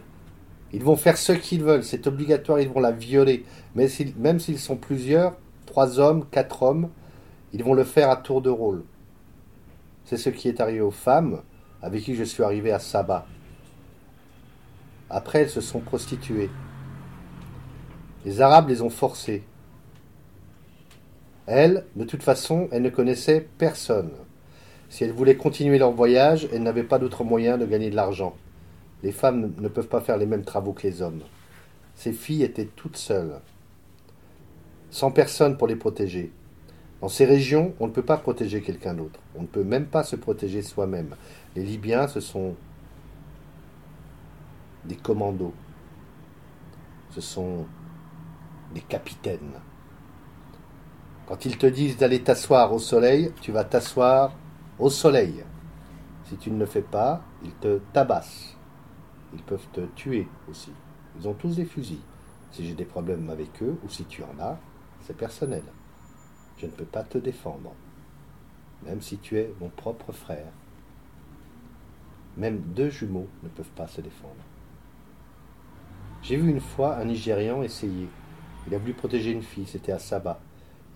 Ils vont faire ce qu'ils veulent, c'est obligatoire, ils vont la violer. Mais même s'ils sont plusieurs, trois hommes, quatre hommes, ils vont le faire à tour de rôle. C'est ce qui est arrivé aux femmes avec qui je suis arrivé à Saba. Après, elles se sont prostituées. Les Arabes les ont forcées. Elles, de toute façon, elles ne connaissaient personne. Si elles voulaient continuer leur voyage, elles n'avaient pas d'autre moyen de gagner de l'argent. Les femmes ne peuvent pas faire les mêmes travaux que les hommes. Ces filles étaient toutes seules, sans personne pour les protéger. Dans ces régions, on ne peut pas protéger quelqu'un d'autre. On ne peut même pas se protéger soi-même. Les Libyens, ce sont des commandos. Ce sont des capitaines. Quand ils te disent d'aller t'asseoir au soleil, tu vas t'asseoir au soleil. Si tu ne le fais pas, ils te tabassent. Ils peuvent te tuer aussi. Ils ont tous des fusils. Si j'ai des problèmes avec eux, ou si tu en as, c'est personnel. Je ne peux pas te défendre. Même si tu es mon propre frère. Même deux jumeaux ne peuvent pas se défendre. J'ai vu une fois un Nigérian essayer. Il a voulu protéger une fille, c'était à Saba.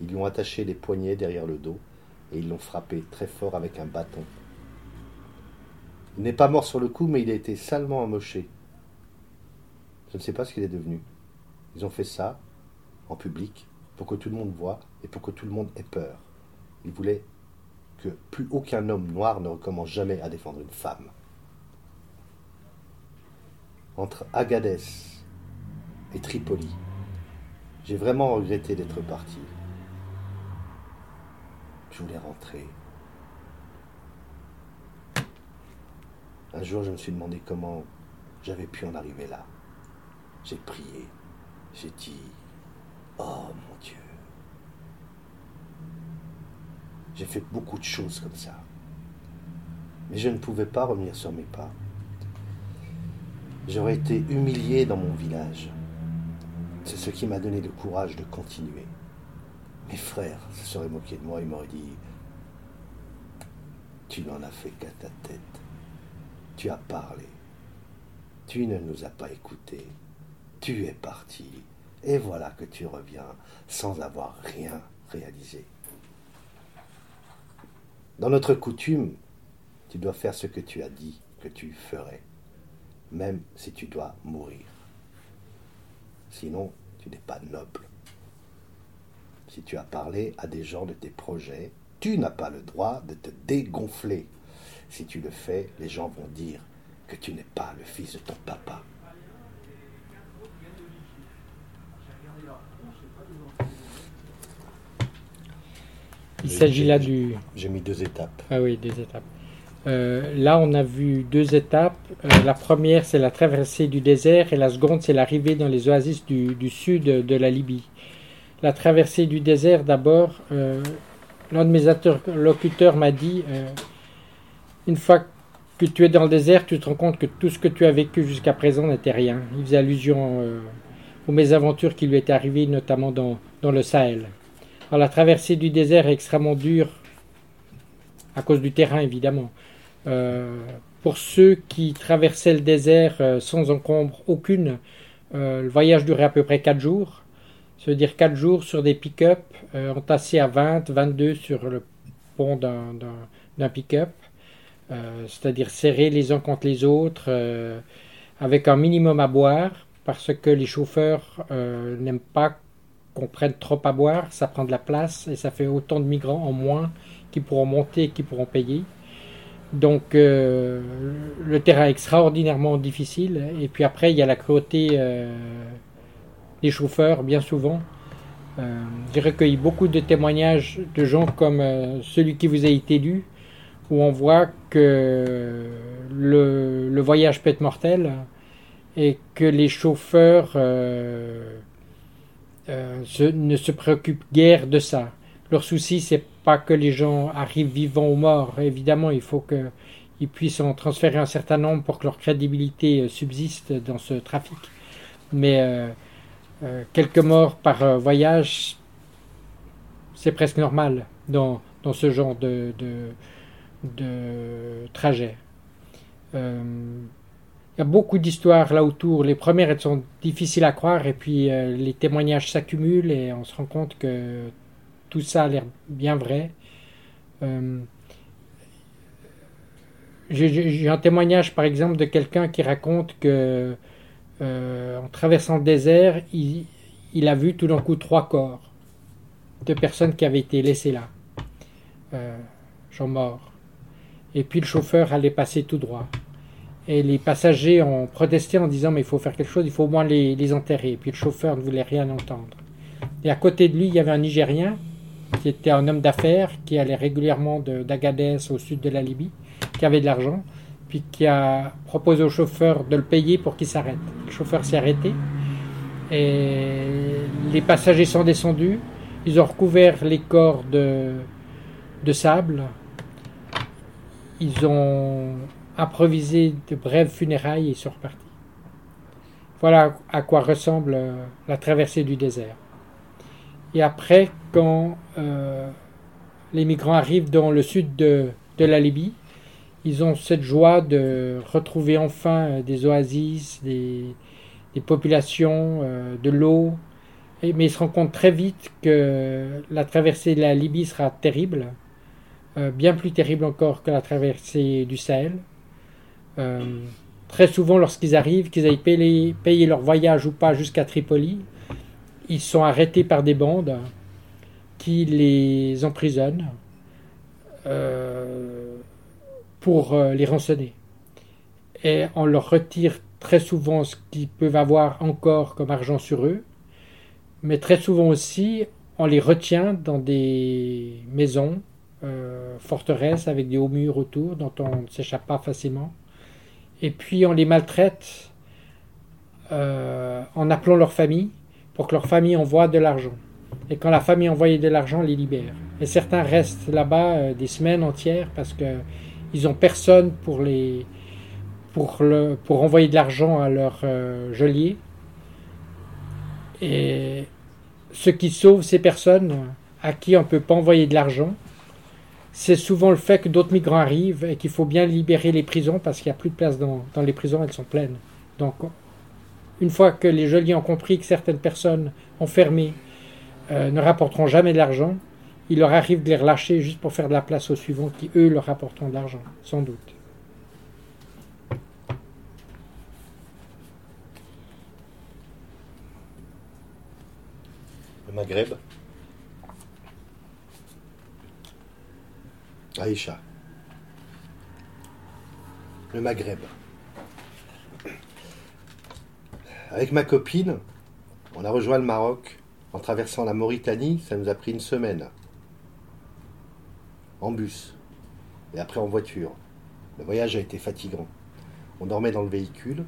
Ils lui ont attaché les poignets derrière le dos et ils l'ont frappé très fort avec un bâton. Il n'est pas mort sur le coup, mais il a été salement amoché. Je ne sais pas ce qu'il est devenu. Ils ont fait ça en public pour que tout le monde voit et pour que tout le monde ait peur. Ils voulaient que plus aucun homme noir ne recommence jamais à défendre une femme. Entre Agadez et Tripoli, j'ai vraiment regretté d'être parti. Je voulais rentrer. Un jour, je me suis demandé comment j'avais pu en arriver là. J'ai prié. J'ai dit, oh mon Dieu. J'ai fait beaucoup de choses comme ça. Mais je ne pouvais pas revenir sur mes pas. J'aurais été humilié dans mon village. C'est ce qui m'a donné le courage de continuer. Mes frères se seraient moqués de moi, ils m'auraient dit Tu n'en as fait qu'à ta tête. Tu as parlé. Tu ne nous as pas écoutés. Tu es parti. Et voilà que tu reviens sans avoir rien réalisé. Dans notre coutume, tu dois faire ce que tu as dit que tu ferais, même si tu dois mourir. Sinon, tu n'es pas noble. Si tu as parlé à des gens de tes projets, tu n'as pas le droit de te dégonfler. Si tu le fais, les gens vont dire que tu n'es pas le fils de ton papa. Il s'agit là du. J'ai mis deux étapes. Ah oui, deux étapes. Euh, là, on a vu deux étapes. Euh, la première, c'est la traversée du désert, et la seconde, c'est l'arrivée dans les oasis du, sud de la Libye. La traversée du désert, d'abord, euh, l'un de mes interlocuteurs m'a dit une fois que tu es dans le désert, tu te rends compte que tout ce que tu as vécu jusqu'à présent n'était rien. Il faisait allusion aux mésaventures qui lui étaient arrivées, notamment dans, dans le Sahel. Alors, la traversée du désert est extrêmement dure, à cause du terrain évidemment. Euh, pour ceux qui traversaient le désert euh, sans encombre aucune, le voyage durait à peu près 4 jours. Ça veut dire 4 jours sur des pick-up entassés à 20, 22 sur le pont d'un pick-up. Euh, c'est-à-dire serrés les uns contre les autres, euh, avec un minimum à boire, parce que les chauffeurs euh, n'aiment pas qu'on prenne trop à boire, ça prend de la place et ça fait autant de migrants en moins qui pourront monter et qui pourront payer. Donc le terrain extraordinairement difficile. Et puis après, il y a la cruauté des chauffeurs, bien souvent. J'ai recueilli beaucoup de témoignages de gens comme celui qui vous a été lu, où on voit que le, voyage peut être mortel et que les chauffeurs euh, euh, ne se préoccupent guère de ça. Leur souci, c'est pas que les gens arrivent vivants ou morts. Évidemment, il faut qu'ils puissent en transférer un certain nombre pour que leur crédibilité subsiste dans ce trafic. Mais quelques morts par voyage, c'est presque normal dans, dans ce genre de, de, trajet. Euh, il y a beaucoup d'histoires là autour. Les premières, elles sont difficiles à croire, et puis euh, les témoignages s'accumulent, et on se rend compte que tout ça a l'air bien vrai. Euh, j'ai un témoignage, par exemple, de quelqu'un qui raconte que en traversant le désert, il, a vu tout d'un coup trois corps de personnes qui avaient été laissées là, euh, gens morts. Et puis le chauffeur allait passer tout droit. Et les passagers ont protesté en disant mais il faut faire quelque chose, il faut au moins les, enterrer. Et puis le chauffeur ne voulait rien entendre. Et à côté de lui, il y avait un Nigérien qui était un homme d'affaires qui allait régulièrement d'Agadez au sud de la Libye, qui avait de l'argent, puis qui a proposé au chauffeur de le payer pour qu'il s'arrête. Le chauffeur s'est arrêté et les passagers sont descendus. Ils ont recouvert les corps de, de sable. Ils ont improvisé de brèves funérailles et sont repartis. Voilà à quoi ressemble la traversée du désert. Et après, quand euh, les migrants arrivent dans le sud de, de, la Libye, ils ont cette joie de retrouver enfin des oasis, des, populations, euh, de l'eau, mais ils se rendent compte très vite que la traversée de la Libye sera terrible, euh, bien plus terrible encore que la traversée du Sahel. Euh, très souvent, lorsqu'ils arrivent, qu'ils aillent payer, leur voyage ou pas jusqu'à Tripoli, ils sont arrêtés par des bandes qui les emprisonnent euh, pour les rançonner. Et on leur retire très souvent ce qu'ils peuvent avoir encore comme argent sur eux mais très souvent aussi, on les retient dans des maisons, euh, forteresses avec des hauts murs autour dont on ne s'échappe pas facilement. Et puis on les maltraite euh, en appelant leur famille pour que leur famille envoie de l'argent. Et quand la famille envoie de l'argent, les libère. Et certains restent là-bas euh, des semaines entières parce qu'ils n'ont personne pour, les, pour, le, pour envoyer de l'argent à leur geôlier et ce qui sauve ces personnes à qui on ne peut pas envoyer de l'argent, c'est souvent le fait que d'autres migrants arrivent et qu'il faut bien libérer les prisons parce qu'il n'y a plus de place dans, les prisons, elles sont pleines. Donc, une fois que les geôliers ont compris que certaines personnes enfermées euh, ne rapporteront jamais de l'argent, il leur arrive de les relâcher juste pour faire de la place aux suivants qui, eux, leur rapporteront de l'argent, sans doute. le Maghreb. Aïcha. Le Maghreb. Avec ma copine, on a rejoint le Maroc en traversant la Mauritanie. Ça nous a pris une semaine. En bus. Et après en voiture. Le voyage a été fatigant. On dormait dans le véhicule.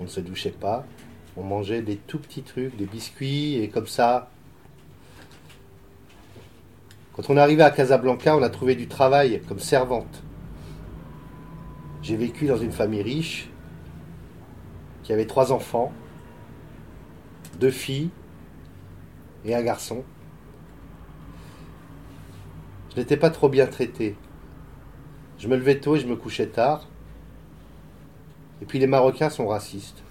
On ne se douchait pas. On mangeait des tout petits trucs, des biscuits, et comme ça, quand on est arrivé à Casablanca, on a trouvé du travail comme servante. J'ai vécu dans une famille riche qui avait trois enfants, deux filles et un garçon. Je n'étais pas trop bien traité. Je me levais tôt et je me couchais tard. Et puis les Marocains sont racistes.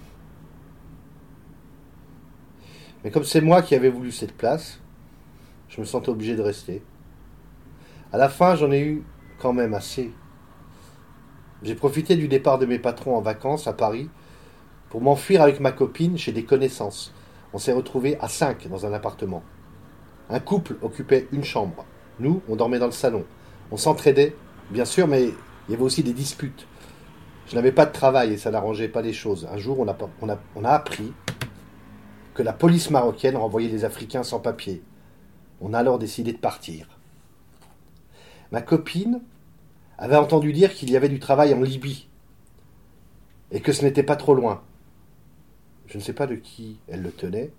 Mais comme c'est moi qui avais voulu cette place, je me sentais obligé de rester. À la fin, j'en ai eu quand même assez. J'ai profité du départ de mes patrons en vacances à Paris pour m'enfuir avec ma copine chez des connaissances. On s'est retrouvés à cinq dans un appartement. Un couple occupait une chambre. Nous, on dormait dans le salon. On s'entraidait, bien sûr, mais il y avait aussi des disputes. Je n'avais pas de travail et ça n'arrangeait pas les choses. Un jour, on a, appris que la police marocaine renvoyait des Africains sans papier. On a alors décidé de partir. Ma copine avait entendu dire qu'il y avait du travail en Libye et que ce n'était pas trop loin. Je ne sais pas de qui elle le tenait,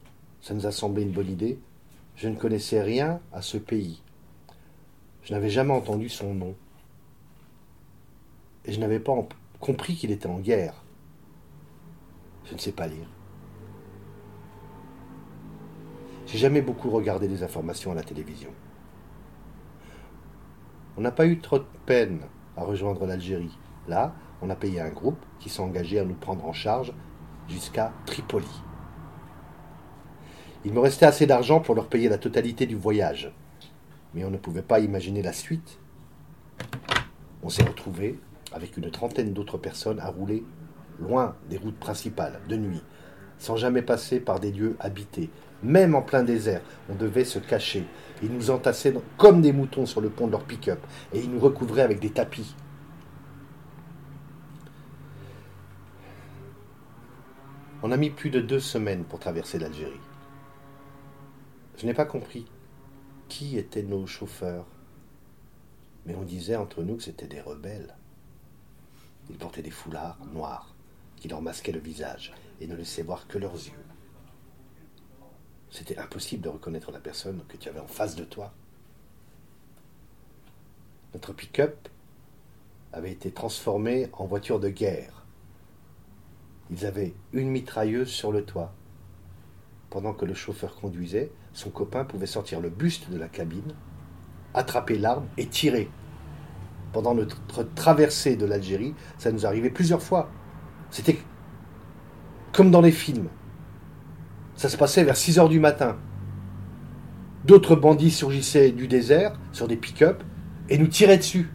ça nous a semblé une bonne idée. Je ne connaissais rien à ce pays. Je n'avais jamais entendu son nom. Et je n'avais pas compris qu'il était en guerre. Je ne sais pas lire. J'ai jamais beaucoup regardé les informations à la télévision. On n'a pas eu trop de peine à rejoindre l'Algérie. Là, on a payé un groupe qui s'est engagé à nous prendre en charge jusqu'à Tripoli. Il me restait assez d'argent pour leur payer la totalité du voyage. Mais on ne pouvait pas imaginer la suite. On s'est retrouvés avec une trentaine d'autres personnes à rouler loin des routes principales, de nuit, sans jamais passer par des lieux habités. Même en plein désert, on devait se cacher. Ils nous entassaient comme des moutons sur le pont de leur pick-up et ils nous recouvraient avec des tapis. On a mis plus de deux semaines pour traverser l'Algérie. Je n'ai pas compris qui étaient nos chauffeurs, mais on disait entre nous que c'étaient des rebelles. Ils portaient des foulards noirs qui leur masquaient le visage et ne laissaient voir que leurs yeux. C'était impossible de reconnaître la personne que tu avais en face de toi. Notre pick-up avait été transformé en voiture de guerre. Ils avaient une mitrailleuse sur le toit. Pendant que le chauffeur conduisait, son copain pouvait sortir le buste de la cabine, attraper l'arme et tirer. Pendant notre traversée de l'Algérie, ça nous arrivait plusieurs fois. C'était comme dans les films. Ça se passait vers 6 heures du matin. D'autres bandits surgissaient du désert sur des pick-up et nous tiraient dessus.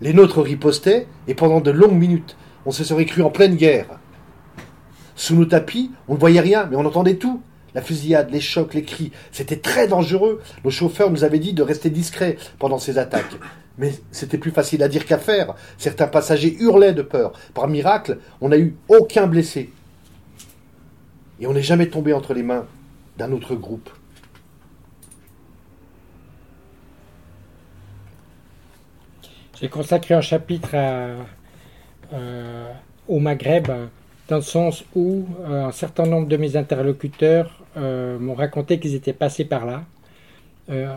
Les nôtres ripostaient et pendant de longues minutes, on se serait cru en pleine guerre. Sous nos tapis, on ne voyait rien, mais on entendait tout. La fusillade, les chocs, les cris, c'était très dangereux. Nos chauffeurs nous avaient dit de rester discrets pendant ces attaques. Mais c'était plus facile à dire qu'à faire. Certains passagers hurlaient de peur. Par miracle, on n'a eu aucun blessé. Et on n'est jamais tombé entre les mains d'un autre groupe. J'ai consacré un chapitre au Maghreb dans le sens où euh, un certain nombre de mes interlocuteurs euh, m'ont raconté qu'ils étaient passés par là. Euh,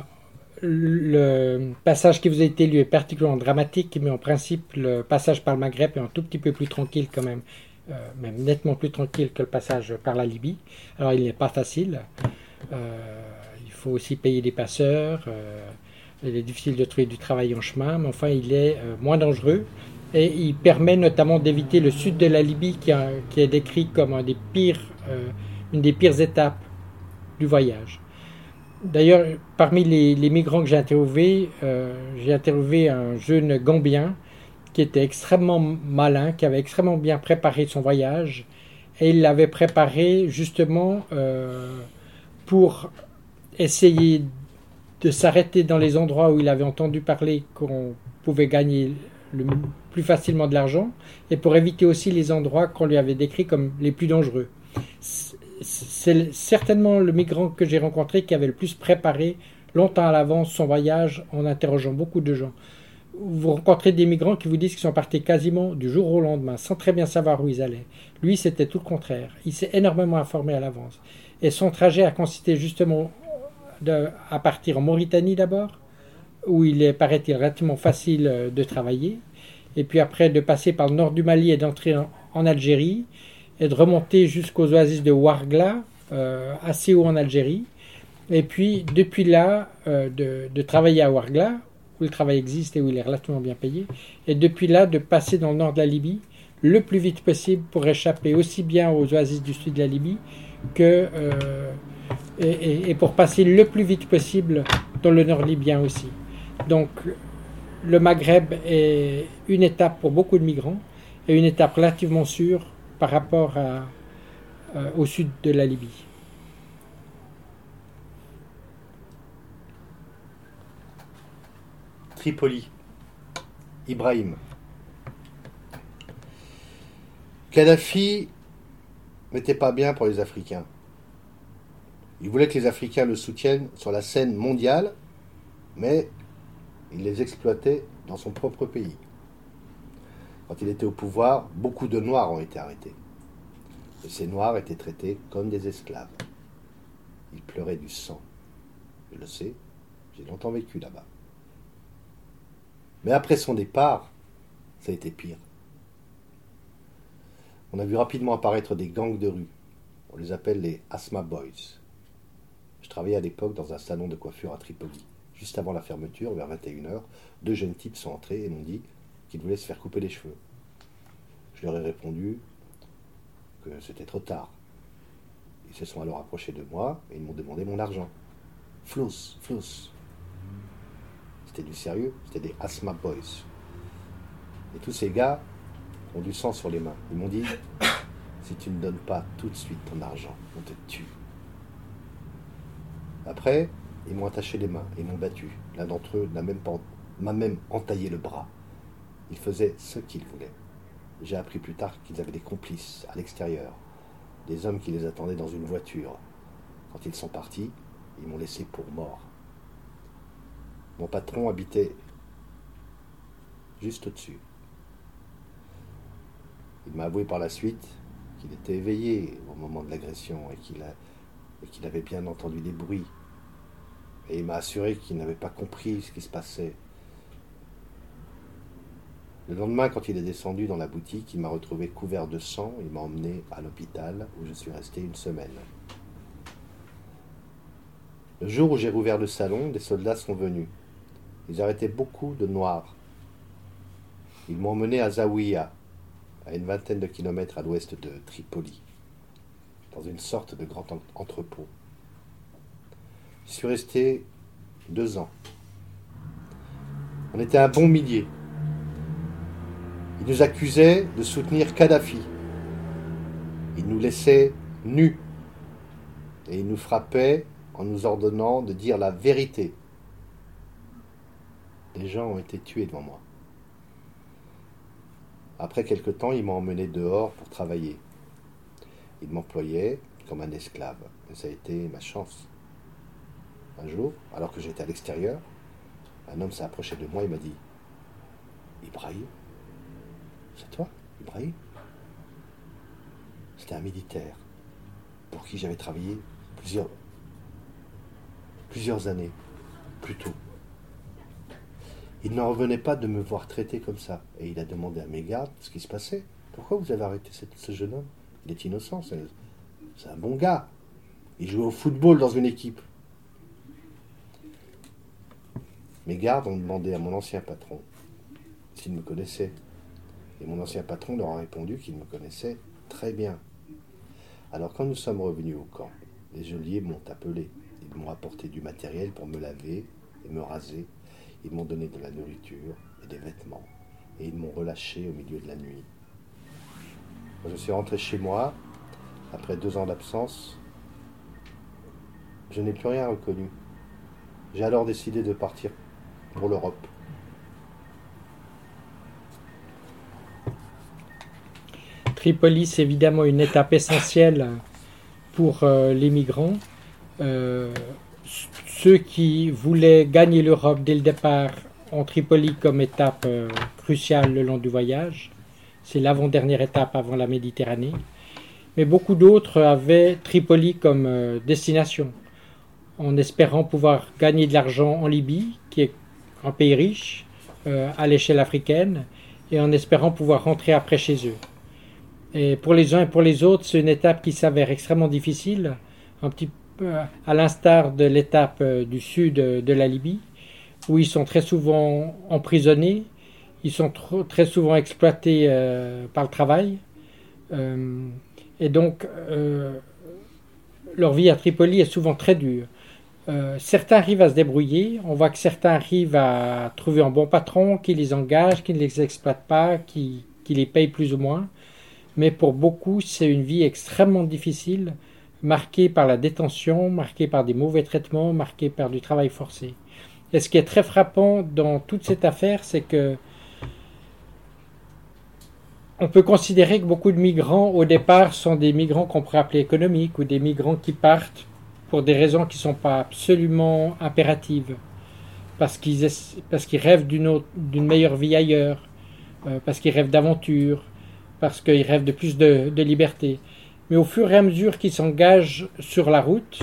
le passage qui vous a été lu est particulièrement dramatique, mais en principe, le passage par le Maghreb est un tout petit peu plus tranquille quand même, même nettement plus tranquille que le passage par la Libye. Alors, il n'est pas facile. il faut aussi payer des passeurs. il est difficile de trouver du travail en chemin, mais enfin, il est moins dangereux et il permet notamment d'éviter le sud de la Libye qui, est décrit comme euh, une des pires étapes du voyage. D'ailleurs, parmi les, migrants que j'ai interviewés, euh, j'ai interviewé un jeune Gambien qui était extrêmement malin, qui avait extrêmement bien préparé son voyage, et il l'avait préparé justement euh, pour essayer de s'arrêter dans les endroits où il avait entendu parler qu'on pouvait gagner le plus facilement de l'argent et pour éviter aussi les endroits qu'on lui avait décrits comme les plus dangereux. C'est certainement le migrant que j'ai rencontré qui avait le plus préparé longtemps à l'avance son voyage en interrogeant beaucoup de gens. Vous rencontrez des migrants qui vous disent qu'ils sont partis quasiment du jour au lendemain sans très bien savoir où ils allaient. Lui, c'était tout le contraire. Il s'est énormément informé à l'avance. Et son trajet a consisté justement à partir en Mauritanie d'abord, où il est, paraît-il, relativement facile euh, de travailler, et puis après de passer par le nord du Mali et d'entrer en, Algérie, et de remonter jusqu'aux oasis de Ouargla, euh, assez haut en Algérie, et puis depuis là, euh, de, travailler à Ouargla, où le travail existe et où il est relativement bien payé, et depuis là, de passer dans le nord de la Libye le plus vite possible pour échapper aussi bien aux oasis du sud de la Libye que et, et, pour passer le plus vite possible dans le nord libyen aussi. Donc le Maghreb est une étape pour beaucoup de migrants et une étape relativement sûre par rapport euh, au sud de la Libye. Tripoli. Ibrahim. Kadhafi n'était pas bien pour les Africains. Il voulait que les Africains le soutiennent sur la scène mondiale, mais il les exploitait dans son propre pays. Quand il était au pouvoir, beaucoup de Noirs ont été arrêtés. Et ces Noirs étaient traités comme des esclaves. Ils pleuraient du sang. Je le sais, j'ai longtemps vécu là-bas. Mais après son départ, ça a été pire. On a vu rapidement apparaître des gangs de rue. On les appelle les Asma Boys. Je travaillais à l'époque dans un salon de coiffure à Tripoli. Juste avant la fermeture, vers 21h, deux jeunes types sont entrés et m'ont dit qu'ils voulaient se faire couper les cheveux. Je leur ai répondu que c'était trop tard. Ils se sont alors approchés de moi et ils m'ont demandé mon argent. Flous, flous. C'était du sérieux, c'était des Asma Boys. Et tous ces gars ont du sang sur les mains. Ils m'ont dit si tu ne donnes pas tout de suite ton argent, on te tue. Après, ils m'ont attaché les mains et m'ont battu. L'un d'entre eux m'a même, même entaillé le bras. Ils faisaient ce qu'ils voulaient. J'ai appris plus tard qu'ils avaient des complices à l'extérieur, des hommes qui les attendaient dans une voiture. Quand ils sont partis, ils m'ont laissé pour mort. Mon patron habitait juste au-dessus. Il m'a avoué par la suite qu'il était éveillé au moment de l'agression et qu'il qu'il avait bien entendu des bruits. Et il m'a assuré qu'il n'avait pas compris ce qui se passait. Le lendemain, quand il est descendu dans la boutique, il m'a retrouvé couvert de sang. Il m'a emmené à l'hôpital où je suis resté une semaine. Le jour où j'ai rouvert le salon, des soldats sont venus. Ils arrêtaient beaucoup de noirs. Ils m'ont emmené à Zawiya, à une vingtaine de kilomètres à l'ouest de Tripoli, dans une sorte de grand entrepôt. Je suis resté deux ans. On était un bon millier. Ils nous accusaient de soutenir Kadhafi. Ils nous laissaient nus. Et ils nous frappaient en nous ordonnant de dire la vérité. Des gens ont été tués devant moi. Après quelque temps, ils m'ont emmené dehors pour travailler. Ils m'employaient comme un esclave. Ça a été ma chance. Un jour, alors que j'étais à l'extérieur, un homme s'est approché de moi et m'a dit Ibrahim C'est toi, Ibrahim C'était un militaire pour qui j'avais travaillé plusieurs, plusieurs années plus tôt. Il n'en revenait pas de me voir traité comme ça. Et il a demandé à mes gardes ce qui se passait. Pourquoi vous avez arrêté ce jeune homme? Il est innocent, c'est un bon gars. Il joue au football dans une équipe. Mes gardes ont demandé à mon ancien patron s'il me connaissait. Et mon ancien patron leur a répondu qu'il me connaissait très bien. Alors quand nous sommes revenus au camp, les geôliers m'ont appelé. Ils m'ont apporté du matériel pour me laver et me raser. Ils m'ont donné de la nourriture et des vêtements. Et ils m'ont relâché au milieu de la nuit. Quand je suis rentré chez moi, après deux ans d'absence, je n'ai plus rien reconnu. J'ai alors décidé de partir l'Europe. Tripoli, c'est évidemment une étape essentielle pour euh, les migrants. Euh, ceux qui voulaient gagner l'Europe dès le départ ont Tripoli comme étape euh, cruciale le long du voyage. C'est l'avant-dernière étape avant la Méditerranée. Mais beaucoup d'autres avaient Tripoli comme destination, en espérant pouvoir gagner de l'argent en Libye, qui est un pays riche euh, à l'échelle africaine et en espérant pouvoir rentrer après chez eux. Et pour les uns et pour les autres, c'est une étape qui s'avère extrêmement difficile, un petit peu à l'instar de l'étape euh, du sud de la Libye, où ils sont très souvent emprisonnés, ils sont très souvent exploités euh, par le travail, et donc leur vie à Tripoli est souvent très dure. Euh, certains arrivent à se débrouiller. On voit que certains arrivent à trouver un bon patron qui les engage, qui ne les exploite pas, qui, les paye plus ou moins. Mais pour beaucoup, c'est une vie extrêmement difficile, marquée par la détention, marquée par des mauvais traitements, marquée par du travail forcé. Et ce qui est très frappant dans toute cette affaire, c'est que on peut considérer que beaucoup de migrants, au départ, sont des migrants qu'on pourrait appeler économiques ou des migrants qui partent pour des raisons qui ne sont pas absolument impératives. parce qu'ils rêvent d'une meilleure vie ailleurs, euh, parce qu'ils rêvent d'aventure, parce qu'ils rêvent de plus de, de, liberté. Mais au fur et à mesure qu'ils s'engagent sur la route,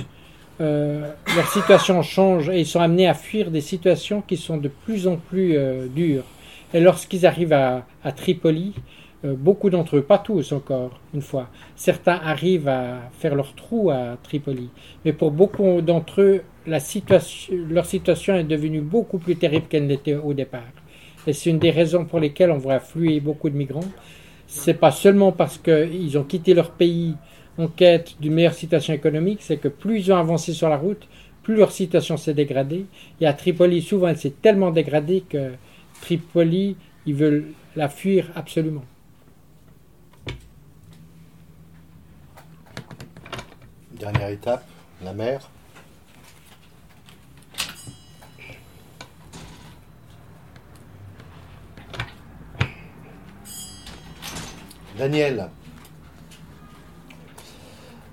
euh, leur situation change et ils sont amenés à fuir des situations qui sont de plus en plus euh, dures. Et lorsqu'ils arrivent à, à Tripoli, beaucoup d'entre eux, pas tous encore, une fois, certains arrivent à faire leur trou à Tripoli. Mais pour beaucoup d'entre eux, la situation, leur situation est devenue beaucoup plus terrible qu'elle n'était au départ. Et c'est une des raisons pour lesquelles on voit affluer beaucoup de migrants. C'est pas seulement parce qu'ils ont quitté leur pays en quête d'une meilleure situation économique, c'est que plus ils ont avancé sur la route, plus leur situation s'est dégradée. Et à Tripoli, souvent, elle s'est tellement dégradée que Tripoli, ils veulent la fuir absolument. Dernière étape, la mer. Daniel,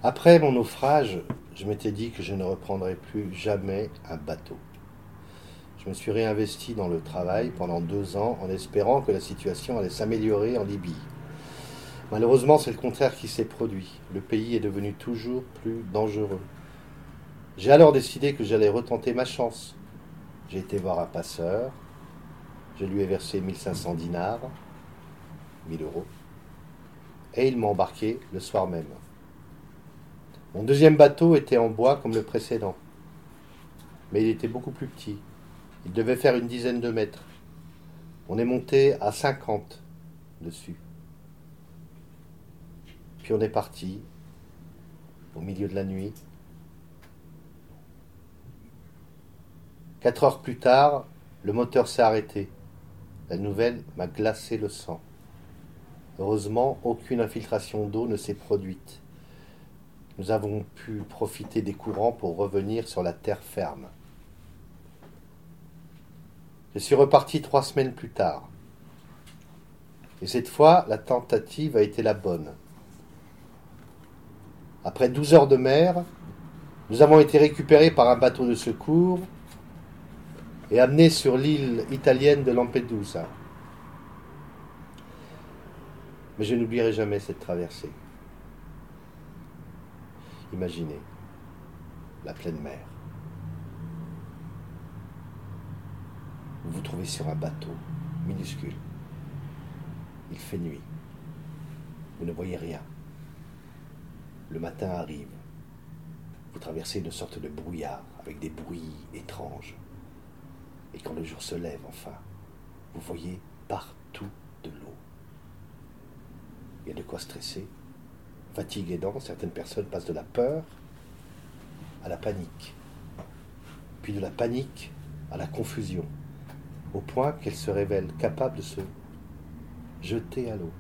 après mon naufrage, je m'étais dit que je ne reprendrais plus jamais un bateau. Je me suis réinvesti dans le travail pendant deux ans en espérant que la situation allait s'améliorer en Libye. Malheureusement, c'est le contraire qui s'est produit. Le pays est devenu toujours plus dangereux. J'ai alors décidé que j'allais retenter ma chance. J'ai été voir un passeur. Je lui ai versé 1500 dinars, 1000 euros, et il m'a embarqué le soir même. Mon deuxième bateau était en bois comme le précédent, mais il était beaucoup plus petit. Il devait faire une dizaine de mètres. On est monté à 50 dessus. Puis on est parti au milieu de la nuit. Quatre heures plus tard, le moteur s'est arrêté. La nouvelle m'a glacé le sang. Heureusement, aucune infiltration d'eau ne s'est produite nous avons pu profiter des courants pour revenir sur la terre ferme. Je suis reparti trois semaines plus tard. Et cette fois, la tentative a été la bonne. Après douze heures de mer, nous avons été récupérés par un bateau de secours et amenés sur l'île italienne de Lampedusa. Mais je n'oublierai jamais cette traversée. Imaginez la pleine mer. Vous vous trouvez sur un bateau minuscule. Il fait nuit. Vous ne voyez rien. Le matin arrive. Vous traversez une sorte de brouillard avec des bruits étranges. Et quand le jour se lève enfin, vous voyez partout de l'eau. Il y a de quoi stresser fatigue aidant, certaines personnes passent de la peur à la panique, puis de la panique à la confusion, au point qu'elles se révèlent capables de se jeter à l'eau.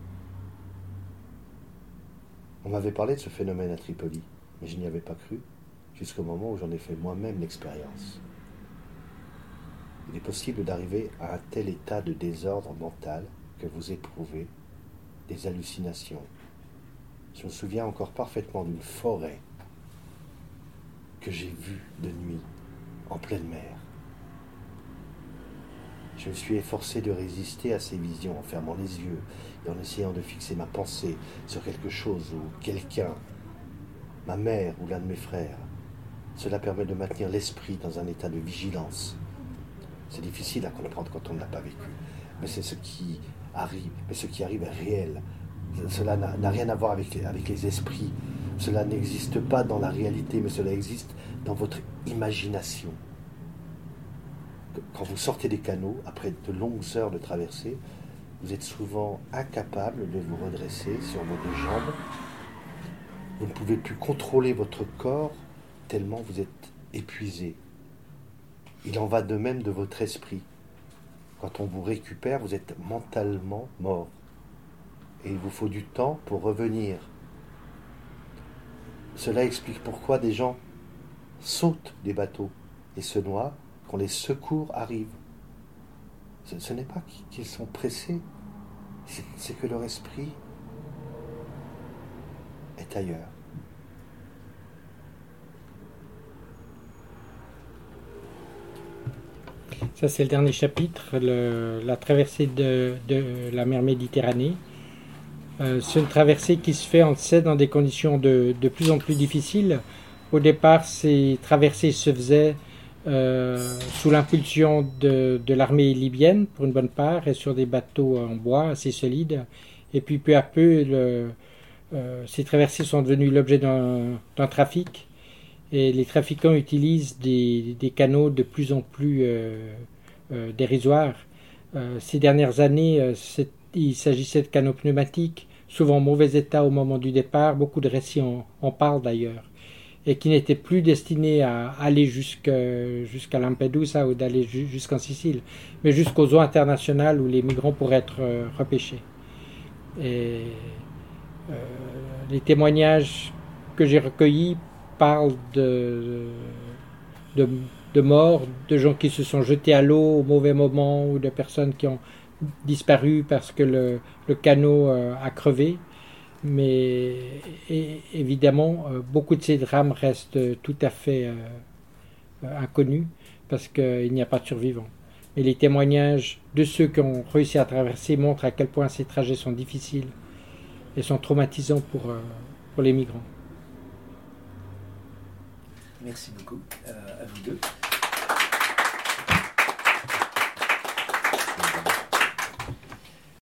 On m'avait parlé de ce phénomène à Tripoli, mais je n'y avais pas cru jusqu'au moment où j'en ai fait moi-même l'expérience. Il est possible d'arriver à un tel état de désordre mental que vous éprouvez des hallucinations, je me souviens encore parfaitement d'une forêt que j'ai vue de nuit en pleine mer. Je me suis efforcé de résister à ces visions en fermant les yeux et en essayant de fixer ma pensée sur quelque chose ou quelqu'un, ma mère ou l'un de mes frères. Cela permet de maintenir l'esprit dans un état de vigilance. C'est difficile à comprendre quand on ne l'a pas vécu, mais c'est ce qui arrive, mais ce qui arrive est réel. Cela n'a rien à voir avec, avec les esprits. Cela n'existe pas dans la réalité, mais cela existe dans votre imagination. Quand vous sortez des canaux, après de longues heures de traversée, vous êtes souvent incapable de vous redresser sur vos deux jambes. Vous ne pouvez plus contrôler votre corps tellement vous êtes épuisé. Il en va de même de votre esprit. Quand on vous récupère, vous êtes mentalement mort et il vous faut du temps pour revenir. Cela explique pourquoi des gens sautent des bateaux et se noient quand les secours arrivent. Ce, n'est pas qu'ils sont pressés, c'est que leur esprit est ailleurs. Ça, c'est le dernier chapitre, la traversée de, la mer Méditerranée. Euh, c'est une traversée qui se fait, on le sait, dans des conditions de, plus en plus difficiles. Au départ, ces traversées se faisaient sous l'impulsion de, l'armée libyenne, pour une bonne part, et sur des bateaux en bois assez solides. Et puis, peu à peu, euh, ces traversées sont devenues l'objet d'un trafic et les trafiquants utilisent des, canaux de plus en plus euh, euh, dérisoires. Euh, ces dernières années, il s'agissait de canaux pneumatiques, souvent en mauvais état au moment du départ, beaucoup de récits en, parlent d'ailleurs, et qui n'étaient plus destinés à aller jusqu'à Lampedusa ou d'aller jusqu'en Sicile, mais jusqu'aux eaux internationales où les migrants pourraient être repêchés. Et les témoignages que j'ai recueillis parle de, de, morts, de gens qui se sont jetés à l'eau au mauvais moment ou de personnes qui ont disparu parce que le, le canot euh, a crevé. Mais évidemment, euh, beaucoup de ces drames restent tout à fait euh, inconnus parce qu'il n'y a pas de survivants. Mais les témoignages de ceux qui ont réussi à traverser montrent à quel point ces trajets sont difficiles et sont traumatisants pour, pour les migrants. Merci beaucoup euh, à vous deux.